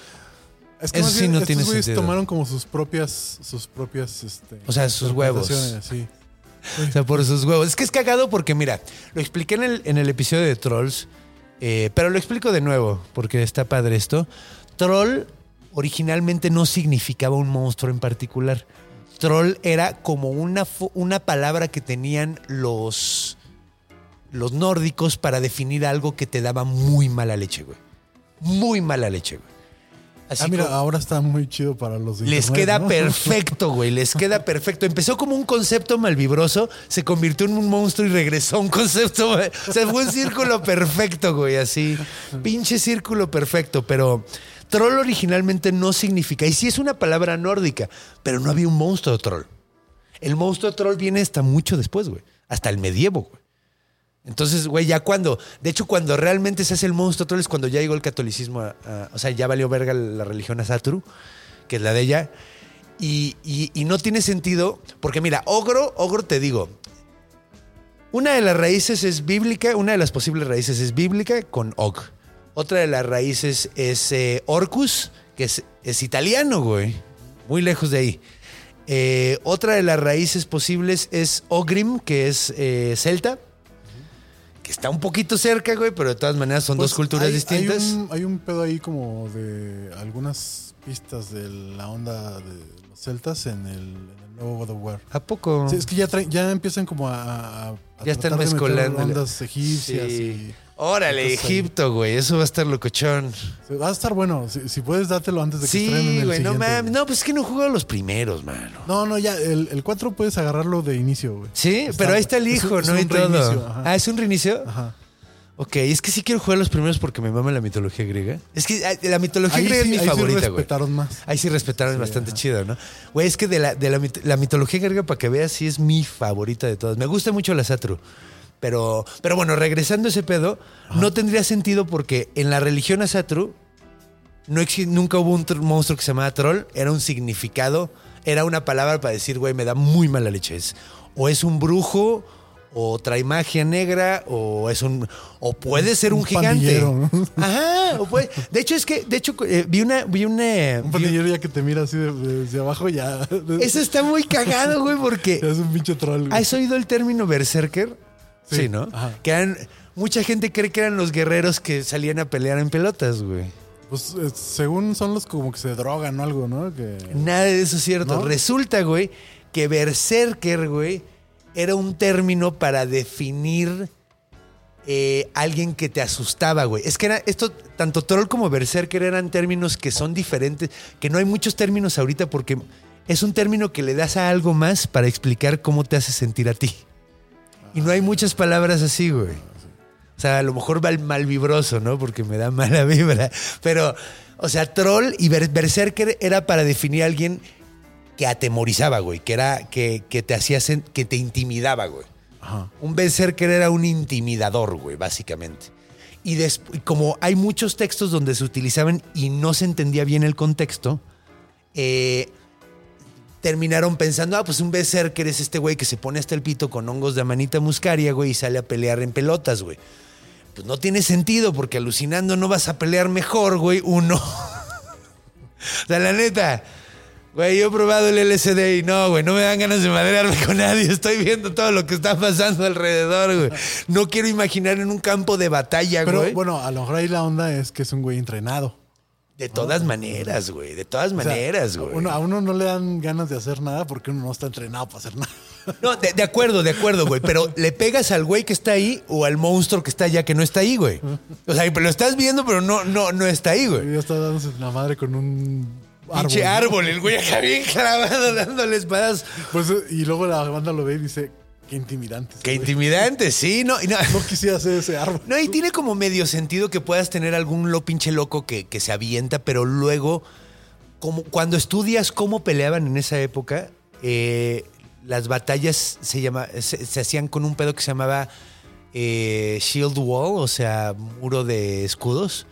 Es que eso sí bien no tiene sentido. tomaron como sus propias, sus propias, este, O sea, sus huevos. Sí. O sea, por sus huevos. Es que es cagado porque, mira, lo expliqué en el, en el episodio de Trolls, eh, pero lo explico de nuevo porque está padre esto. Troll originalmente no significaba un monstruo en particular. Troll era como una, una palabra que tenían los, los nórdicos para definir algo que te daba muy mala leche, güey. Muy mala leche, güey. Así ah, mira, como- ahora está muy chido para los les internet, queda ¿no? perfecto, güey. Les queda perfecto. Empezó como un concepto malvibroso, se convirtió en un monstruo y regresó a un concepto. O sea, fue un círculo perfecto, güey. Así. Pinche círculo perfecto. Pero troll originalmente no significa. Y sí es una palabra nórdica, pero no había un monstruo troll. El monstruo troll viene hasta mucho después, güey. Hasta el medievo, güey. Entonces, güey, ya cuando, de hecho, cuando realmente se hace el monstruo troll es cuando ya llegó el catolicismo, a- o sea, ya valió verga la religión a Saturu, que es la de ella. Y no tiene sentido, porque mira, ogro, ogro te digo, una de las raíces es bíblica, una de las posibles raíces es bíblica con og. Otra de las raíces es eh, orcus, que es, es italiano, güey. Muy lejos de ahí. Eh, otra de las raíces posibles es ogrim, que es eh, celta. Que está un poquito cerca, güey, pero de todas maneras son Pues dos culturas hay- distintas. Hay un, hay un pedo ahí como de algunas pistas de la onda de los celtas en el, en el nuevo God of War. ¿A poco? Sí, es que ya, ya empiezan como a, a- Ya están mezcolándole. ondas egipcias Sí. y Órale, Entonces Egipto, güey. Eso va a estar locochón. Va a estar bueno. Si, si puedes, dátelo antes de que estrenen Sí, el güey, no siguiente, mames. No, pues es que no jugó los primeros, mano. No, no, ya. El, el 4 puedes agarrarlo de inicio, güey. Sí, Está- pero ahí está el es un- hijo, es ¿no? un todo. reinicio, ajá. Ah, ¿es un reinicio? Ajá. Ok, es que sí quiero jugar los primeros porque me mama la mitología griega. Es que ah, la mitología Ahí griega sí, es mi ahí sí favorita, güey. respetaron más. Ahí sí respetaron bastante chido, ¿no? Güey, es que de la, de la, mit- la mitología griega, para que veas, sí es mi favorita de todas. Me gusta mucho la Satru. Pero, pero bueno, regresando a ese pedo, no tendría sentido porque en la religión Asatru no nunca hubo un tr- monstruo que se llamaba troll. Era un significado, era una palabra para decir, güey, me da muy mala leche. Es, o es un brujo, o trae magia negra, o es un. O puede ser un, Un gigante. ¿no? Ajá. o puede- de hecho, es que, de hecho, eh, vi una. Vi una Un pandillero ya que te mira así de- abajo ya. eso está muy cagado, güey, porque. es un pinche troll. güey. ¿Has oído el término berserker? Sí, Sí, ¿no? ajá. Que eran. Mucha gente cree que eran los guerreros que salían a pelear en pelotas, güey. Pues eh, según son los como que se drogan o algo, ¿no? Que... Nada de eso es cierto. ¿No? Resulta, güey, que berserker, güey, era un término para definir eh, alguien que te asustaba, güey. Es que era esto, tanto troll como berserker eran términos que son diferentes, que no hay muchos términos ahorita porque es un término que le das a algo más para explicar cómo te hace sentir a ti. Y no hay muchas palabras así, güey. O sea, a lo mejor va el mal vibroso, ¿no? Porque me da mala vibra. Pero, o sea, troll y ber- berserker era para definir a alguien que atemorizaba, güey. Que era, que, que te hacía, que te intimidaba, güey. Ajá. Un berserker era un intimidador, güey, básicamente. Y como hay muchos textos donde se utilizaban y no se entendía bien el contexto, eh, terminaron pensando, ah, pues un berserker es este güey que se pone hasta el pito con hongos de amanita muscaria, güey, y sale a pelear en pelotas, güey. Pues no tiene sentido, porque alucinando no vas a pelear mejor, güey, uno. o sea, la neta, güey, yo he probado el LSD y no, güey, no me dan ganas de madrearme con nadie. Estoy viendo todo lo que está pasando alrededor, güey. No quiero imaginar en un campo de batalla, Pero güey. bueno, a lo mejor ahí la onda es que es un güey entrenado. De todas maneras, güey, de todas O sea, maneras, güey. uno- a uno no le dan ganas de hacer nada porque uno no está entrenado para hacer nada. No, de, de acuerdo, de acuerdo, güey. Pero le pegas al güey que está ahí o al monstruo que está allá que no está ahí, güey. O sea, lo estás viendo, pero no, no, no está ahí, güey. Ya está dándose la madre con un árbol. Pinche ¿no? árbol, el güey acá bien clavado dándole espadas. Pues, y luego la banda lo ve y dice, qué intimidante. Qué intimidante, sí, no, y no. No quisiera hacer ese árbol. No, y tiene como medio sentido que puedas tener algún lo pinche loco que, que se avienta, pero luego, como cuando estudias cómo peleaban en esa época, eh, las batallas se, llama, se, se hacían con un pedo que se llamaba eh, Shield Wall, o sea, muro de escudos,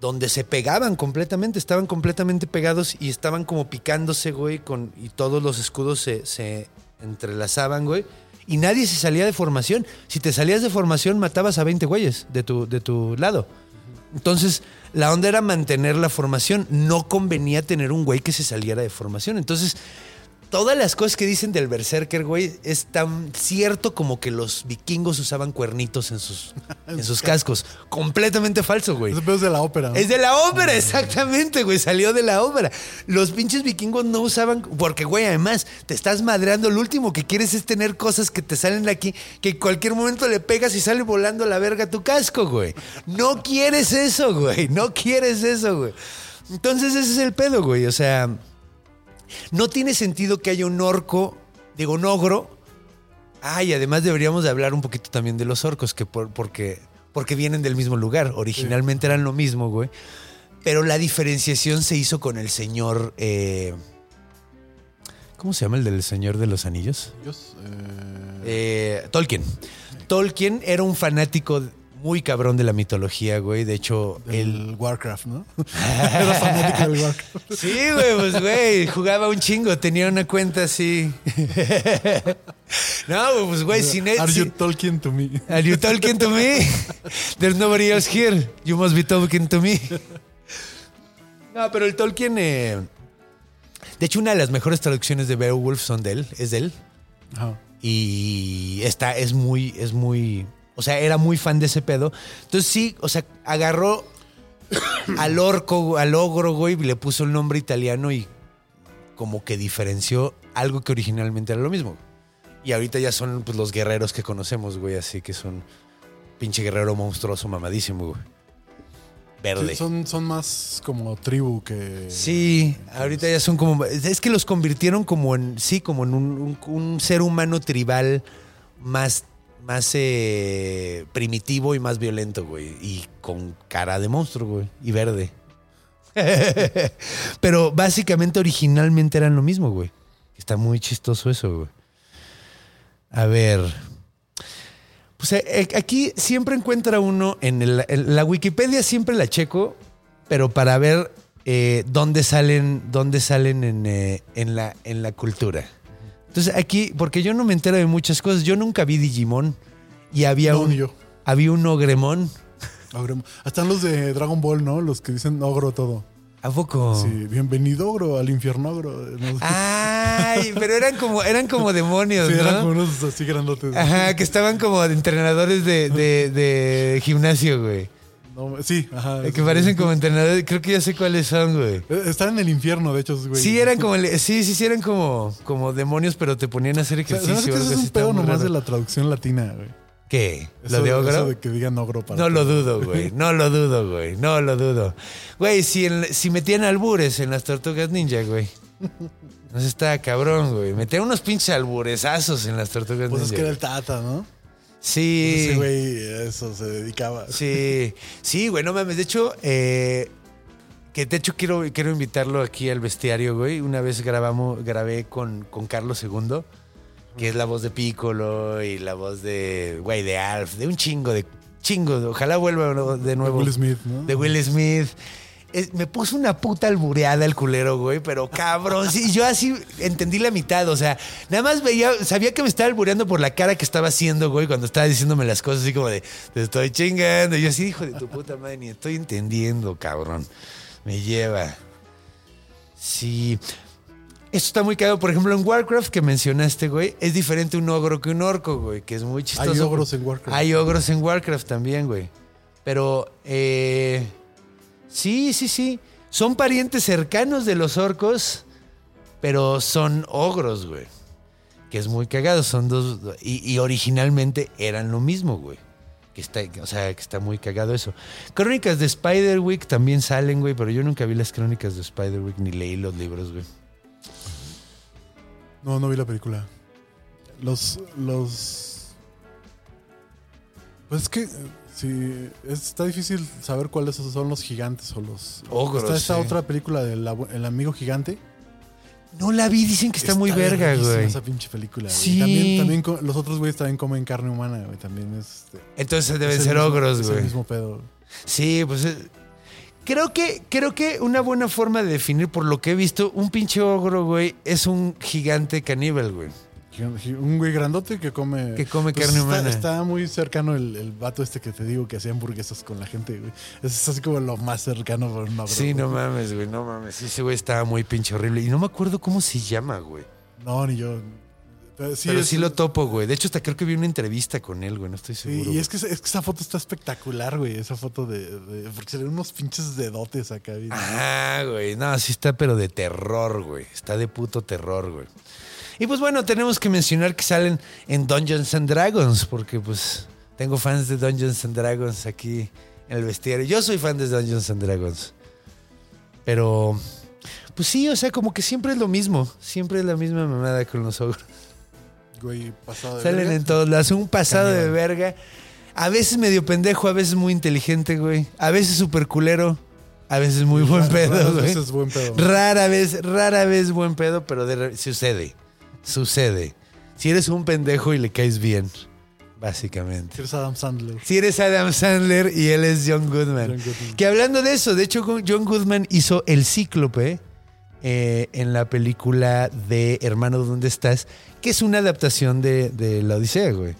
donde se pegaban completamente, estaban completamente pegados y estaban como picándose, güey, con, y todos los escudos se, se entrelazaban, güey. Y nadie se salía de formación. Si te salías de formación, matabas a 20 güeyes de tu, de tu lado. Entonces, la onda era mantener la formación. No convenía tener un güey que se saliera de formación. Entonces, todas las cosas que dicen del Berserker, güey, es tan cierto como que los vikingos usaban cuernitos en sus, en sus cascos. Completamente falso, güey. Es de la ópera. ¿no? Es de la ópera, exactamente, güey. Salió de la ópera. Los pinches vikingos no usaban. Porque, güey, además, te estás madreando. Lo último que quieres es tener cosas que te salen de aquí, que en cualquier momento le pegas y sale volando a la verga tu casco, güey. No quieres eso, güey. No quieres eso, güey. Entonces, ese es el pedo, güey. O sea, no tiene sentido que haya un orco, digo, un ogro. Ay, además deberíamos de hablar un poquito también de los orcos, que por- porque, porque vienen del mismo lugar. Originalmente eran lo mismo, güey. Pero la diferenciación se hizo con el señor. eh, ¿Cómo se llama el del señor de los anillos? Eh, Eh, Tolkien. Tolkien era un fanático muy cabrón de la mitología, güey. De hecho. El Warcraft, ¿no? Era fanático del Warcraft. Sí, güey, pues, güey, jugaba un chingo. Tenía una cuenta así. no, güey, pues, güey, sin. Are you Tolkien to me? Are you talking to me? There's nobody else here. You must be talking to me. No, pero el Tolkien. eh, de hecho, una de las mejores traducciones de Beowulf son de él, es de él. Y está, es muy, es muy. O sea, era muy fan de ese pedo. Entonces sí, o sea, agarró al orco, al ogro, güey, y le puso el nombre italiano y como que diferenció algo que originalmente era lo mismo. Y ahorita ya son pues, los guerreros que conocemos, güey, así que son pinche guerrero monstruoso mamadísimo, güey. Verde. Sí, son, son más como tribu que. Sí, ahorita ya son como. Es que los convirtieron como en. Sí, como en un, un- un ser humano tribal más. Más eh, primitivo y más violento, güey. Y con cara de monstruo, güey. Y verde. Pero básicamente, originalmente eran lo mismo, güey. Está muy chistoso eso, güey. A ver. Pues eh, eh, aquí siempre encuentra uno en, el- la Wikipedia siempre la checo, pero para ver eh, dónde salen, dónde salen en, eh, la, en la cultura. Entonces aquí, porque yo no me entero de muchas cosas, yo nunca vi Digimon y había No, un yo. había un Ogremon. Ogro. Están los de Dragon Ball, ¿no? Los que dicen ogro todo. ¿A poco? Sí, bienvenido ogro al infierno ogro. Ay, pero eran como, eran como demonios, sí, ¿no? eran como unos así grandotes. Ajá, que estaban como entrenadores de, de- de gimnasio, güey. No, sí, ajá. Que parecen como entrenadores, creo que ya sé cuáles son, güey. Eh, Están en el infierno, de hecho, güey. Sí, eran como, el- sí, sí, sí, eran como, como demonios, pero te ponían a hacer O sea, ejercicio. ¿Sabes que algo eso es un pedo nomás de la traducción latina, güey? ¿Qué? Eso- ¿Lo Eso de que digan ogro para No lo dudo, güey. No lo dudo, güey. No lo dudo. Güey, si, en- si metían albures en las tortugas ninja, güey. No se estaba cabrón, güey. Metían unos pinches alburesazos en las tortugas Pues es ninja. que era el Tata, ¿no? Sí. Ese güey, a eso se dedicaba. Sí, sí, güey, no mames. De hecho, eh, que de hecho quiero, quiero invitarlo aquí al bestiario, güey. Una vez grabamos, grabé con, con Carlos II, que es la voz de Piccolo y la voz de, güey, de Alf, de un chingo, de chingo. de- Ojalá vuelva de nuevo. Will Smith, ¿no? De Will Smith. Es- me puso una puta albureada el culero, güey, pero cabrón, sí, yo así entendí la mitad, o sea, nada más veía, sabía que me estaba albureando por la cara que estaba haciendo, güey, cuando estaba diciéndome las cosas así como de, te estoy chingando, y yo así, hijo de tu puta madre, ni estoy entendiendo, cabrón, me lleva. Sí. Esto está muy cagado. Por ejemplo, en Warcraft que mencionaste, güey, es diferente un ogro que un orco, güey, que es muy chistoso. Hay ogros en Warcraft. Hay ogros en Warcraft también, güey. Pero, eh, sí, sí, sí. Son parientes cercanos de los orcos, pero son ogros, güey. Que es muy cagado. Son dos. Y, originalmente eran lo mismo, güey. Que está, o sea, que está muy cagado eso. Crónicas de Spiderwick también salen, güey, pero yo nunca vi las crónicas de Spiderwick ni leí los libros, güey. No, no vi la película. Los. los pues es que. Sí, es- está difícil saber cuáles son los gigantes o los. Ogros, Está esta sí. otra película del El amigo gigante. No la vi, dicen que está, muy verga, güey. Esa pinche película. güey. Sí. También, también los otros güeyes también comen carne humana, güey. También es. este, Entonces deben ser mismo- ogros, es güey. el mismo pedo. Sí, pues eh, creo que creo que una buena forma de definir por lo que he visto un pinche ogro, güey, es un gigante caníbal, güey. Un güey grandote que come. pues Que come carne está, humana. Está muy cercano el, el vato este que te digo que hacía hamburguesas con la gente, güey. Es así como lo más cercano por Sí, güey. no mames, güey, no mames. Sí, ese güey estaba muy pinche horrible y no me acuerdo cómo se llama, güey. No, ni yo. Pero sí, Pero es- sí lo topo, güey. De hecho, hasta creo que vi una entrevista con él, güey, no estoy sí, seguro. y es que, es que esa foto está espectacular, güey. Esa foto de. de- porque se ven unos pinches dedotes acá. bien- Ah, güey. No, sí está, pero de terror, güey. Está de puto terror, güey. Y pues bueno, tenemos que mencionar que salen en Dungeons and Dragons, porque pues tengo fans de Dungeons and Dragons aquí en el bestiario. Yo soy fan de Dungeons and Dragons. Pero, pues sí, o sea, como que siempre es lo mismo. Siempre es la misma mamada con los ogros. Güey, pasado de Salen verga. en todos lados. Un pasado de verga. A veces medio pendejo, a veces muy inteligente, güey. A veces súper culero. A veces muy buen pedo, raras güey. veces buen pedo. Rara vez, rara vez buen pedo, pero de sucede. Sucede. Si eres un pendejo y le caes bien, básicamente. Si eres Adam Sandler. Si eres Adam Sandler y él es John Goodman. John Goodman. Que hablando de eso, de hecho John Goodman hizo El Cíclope eh, en la película de Hermano, ¿dónde estás? Que es una adaptación de, de La Odisea, güey.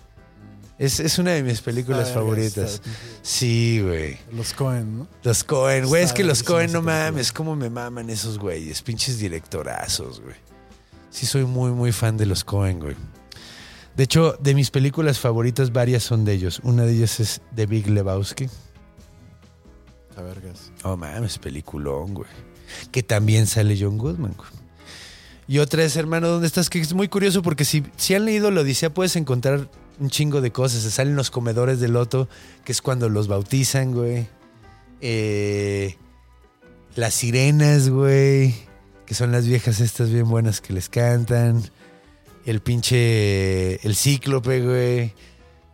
Es, es una de mis películas favoritas. está- Sí, güey. Los Cohen, ¿no? Los Cohen, güey, es que los Cohen, no mames, cómo me maman esos güeyes, pinches directorazos, güey. Sí, soy muy, muy fan de los Cohen, güey. De hecho, de mis películas favoritas, varias son de ellos. Una de ellas es The Big Lebowski. A vergas. Oh, mames, peliculón, güey. Que también sale John Goodman, güey. Y otra es, hermano, ¿dónde estás? Que es muy curioso porque si, si han leído La Odisea puedes encontrar un chingo de cosas. Se salen los comedores de loto, que es cuando los bautizan, güey. Eh, las sirenas, güey. Que son las viejas estas bien buenas que les cantan. El pinche... El cíclope, güey.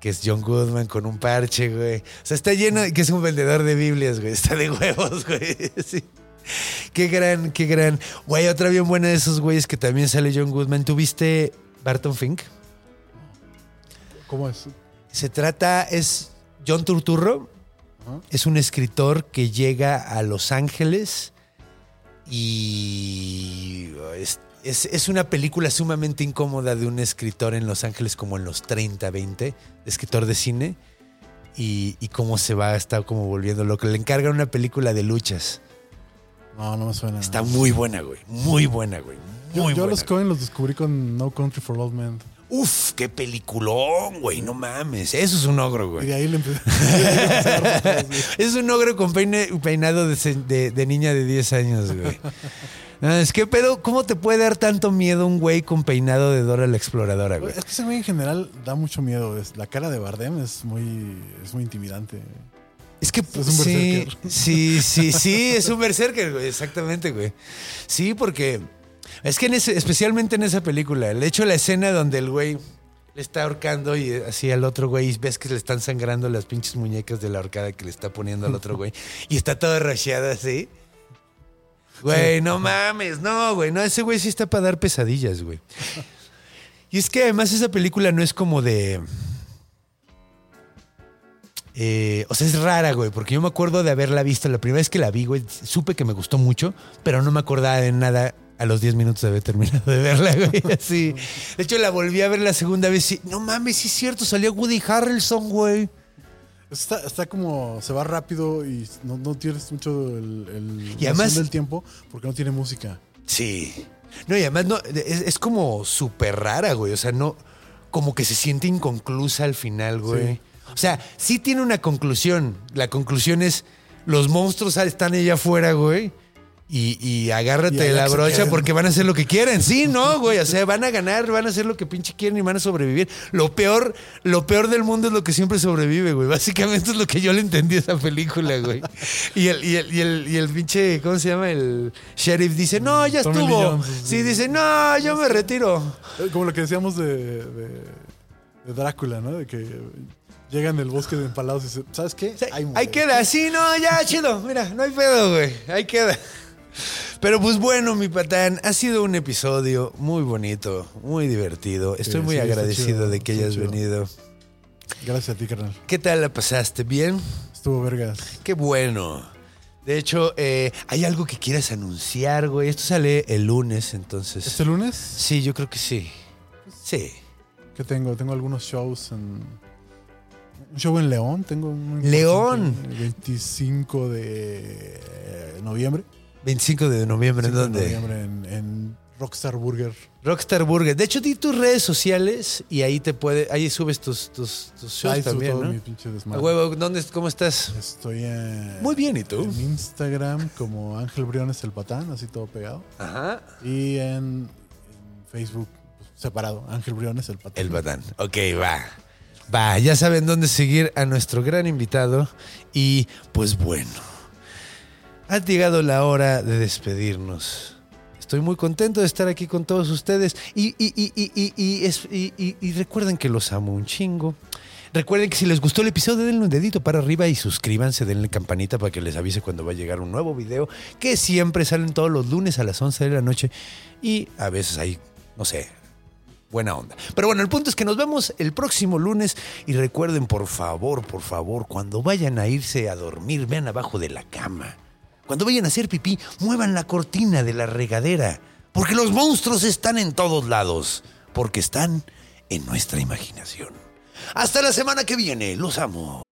Que es John Goodman con un parche, güey. O sea, está lleno... Que es un vendedor de Biblias, güey. Está de huevos, güey. Sí. Qué gran, qué gran. Güey, otra bien buena de esos güeyes que también sale John Goodman. ¿Tuviste Barton Fink? ¿Cómo es? Se trata, es John Turturro. Es un escritor que llega a Los Ángeles y es, es- es una película sumamente incómoda de un escritor en Los Ángeles como en los 30, 20, escritor de cine. Y, y cómo se va, está como volviendo loco. Le encargan una película de luchas. No, no me suena. Está muy buena, güey. Muy buena, güey. Yo, Muy yo a buena. los Cohen los descubrí con No Country for Old Men. Uf, qué peliculón, güey. No mames. Eso es un ogro, Y güey. de ahí le empecé. Es un ogro con peine- peinado de, se- de- de niña de 10 años, güey. No, es que pedo, ¿cómo te puede dar tanto miedo un güey con peinado de Dora la Exploradora, güey? es que ese güey en general da mucho miedo. Es, la cara de Bardem es muy, es muy intimidante. Es que un sí, berserker. sí, sí, sí, es un berserker, güey, exactamente, güey. Sí, porque es que en ese- especialmente en esa película, de hecho la escena donde el güey le está ahorcando y así al otro güey y ves que le están sangrando las pinches muñecas de la horcada que le está poniendo al otro güey y está todo rasheado así. Güey, no mames, no, güey, no, ese güey sí está para dar pesadillas, güey. Y es que además esa película no es como de... Eh, o sea, es rara, güey, porque yo me acuerdo de haberla visto la primera vez que la vi, güey. Supe que me gustó mucho, pero no me acordaba de nada a los 10 minutos de haber terminado de verla, güey. Así. De hecho, la volví a ver la segunda vez y, no mames, sí es cierto, salió Woody Harrelson, güey. Está, está como, se va rápido y no, no tienes mucho el, el Y además- del tiempo porque no tiene música. Sí. No, y además no, es, es como súper rara, güey. O sea, no, como que se siente inconclusa al final, güey. Sí. O sea, sí tiene una conclusión. La conclusión es, los monstruos están allá afuera, güey. Y, y agárrate de la brocha porque van a hacer lo que quieren. Sí, no, güey. O sea, van a ganar, van a hacer lo que pinche quieren y van a sobrevivir. Lo peor, lo peor del mundo es lo que siempre sobrevive, güey. Básicamente es lo que yo le entendí a esa película, güey. Y el, y el, y el, y el pinche, ¿cómo se llama? El sheriff dice, no, ya Tommy estuvo. Jones, Sí, sí. dice, no, yo me retiro. Eh, Como lo que decíamos de, de- de Drácula, ¿no? De que llegan del bosque de empalados y dicen, ¿sabes qué? Sí, Ahí muere". ahí queda, sí, no, ya, chido. Mira, no hay pedo, güey. Ahí queda. Pero pues bueno, mi patán, ha sido un episodio muy bonito, muy divertido. Estoy Sí, muy sí, agradecido chido, de que hayas chido. venido. Gracias a ti, carnal. ¿Qué tal la pasaste? ¿Bien? Estuvo vergas. Qué bueno. De hecho, eh, ¿hay algo que quieras anunciar, güey? Esto sale el lunes, entonces. ¿Este lunes? Sí, yo creo que sí. Sí. ¿Qué tengo? Tengo algunos shows en... Un show en León, tengo un... León. El 25 de noviembre. 25 de noviembre, ¿en 25 de dónde? noviembre en, en Rockstar Burger. Rockstar Burger. De hecho, di tus redes sociales y ahí te puede, ahí subes tus, tus, tus shows Ahí también, todo ¿no? mi pinche A desmadre. huevo, ¿dónde, ¿cómo estás? Estoy en... Muy bien, ¿y tú? En Instagram como Ángel Briones el Patán, así todo pegado. Ajá. Y en, en Facebook pues, separado, Ángel Briones el Patán. El Batán. Ok, va. Va, ya saben dónde seguir a nuestro gran invitado. Y pues bueno, ha llegado la hora de despedirnos. Estoy muy contento de estar aquí con todos ustedes. Y, y- y- es- y recuerden que los amo un chingo. Recuerden que si les gustó el episodio, denle un dedito para arriba y suscríbanse, denle campanita para que les avise cuando va a llegar un nuevo video, que siempre salen todos los lunes a las 11 de la noche. Y a veces hay, no sé, buena onda. Pero bueno, el punto es que nos vemos el próximo lunes y recuerden, por favor, por favor, cuando vayan a irse a dormir, vean abajo de la cama. Cuando vayan a hacer pipí, muevan la cortina de la regadera, porque los monstruos están en todos lados, porque están en nuestra imaginación. Hasta la semana que viene, los amo.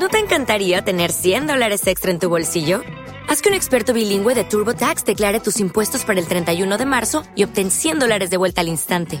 ¿No te encantaría tener 100 dólares extra en tu bolsillo? Haz que un experto bilingüe de TurboTax declare tus impuestos para el 31 de marzo y obtén 100 dólares de vuelta al instante.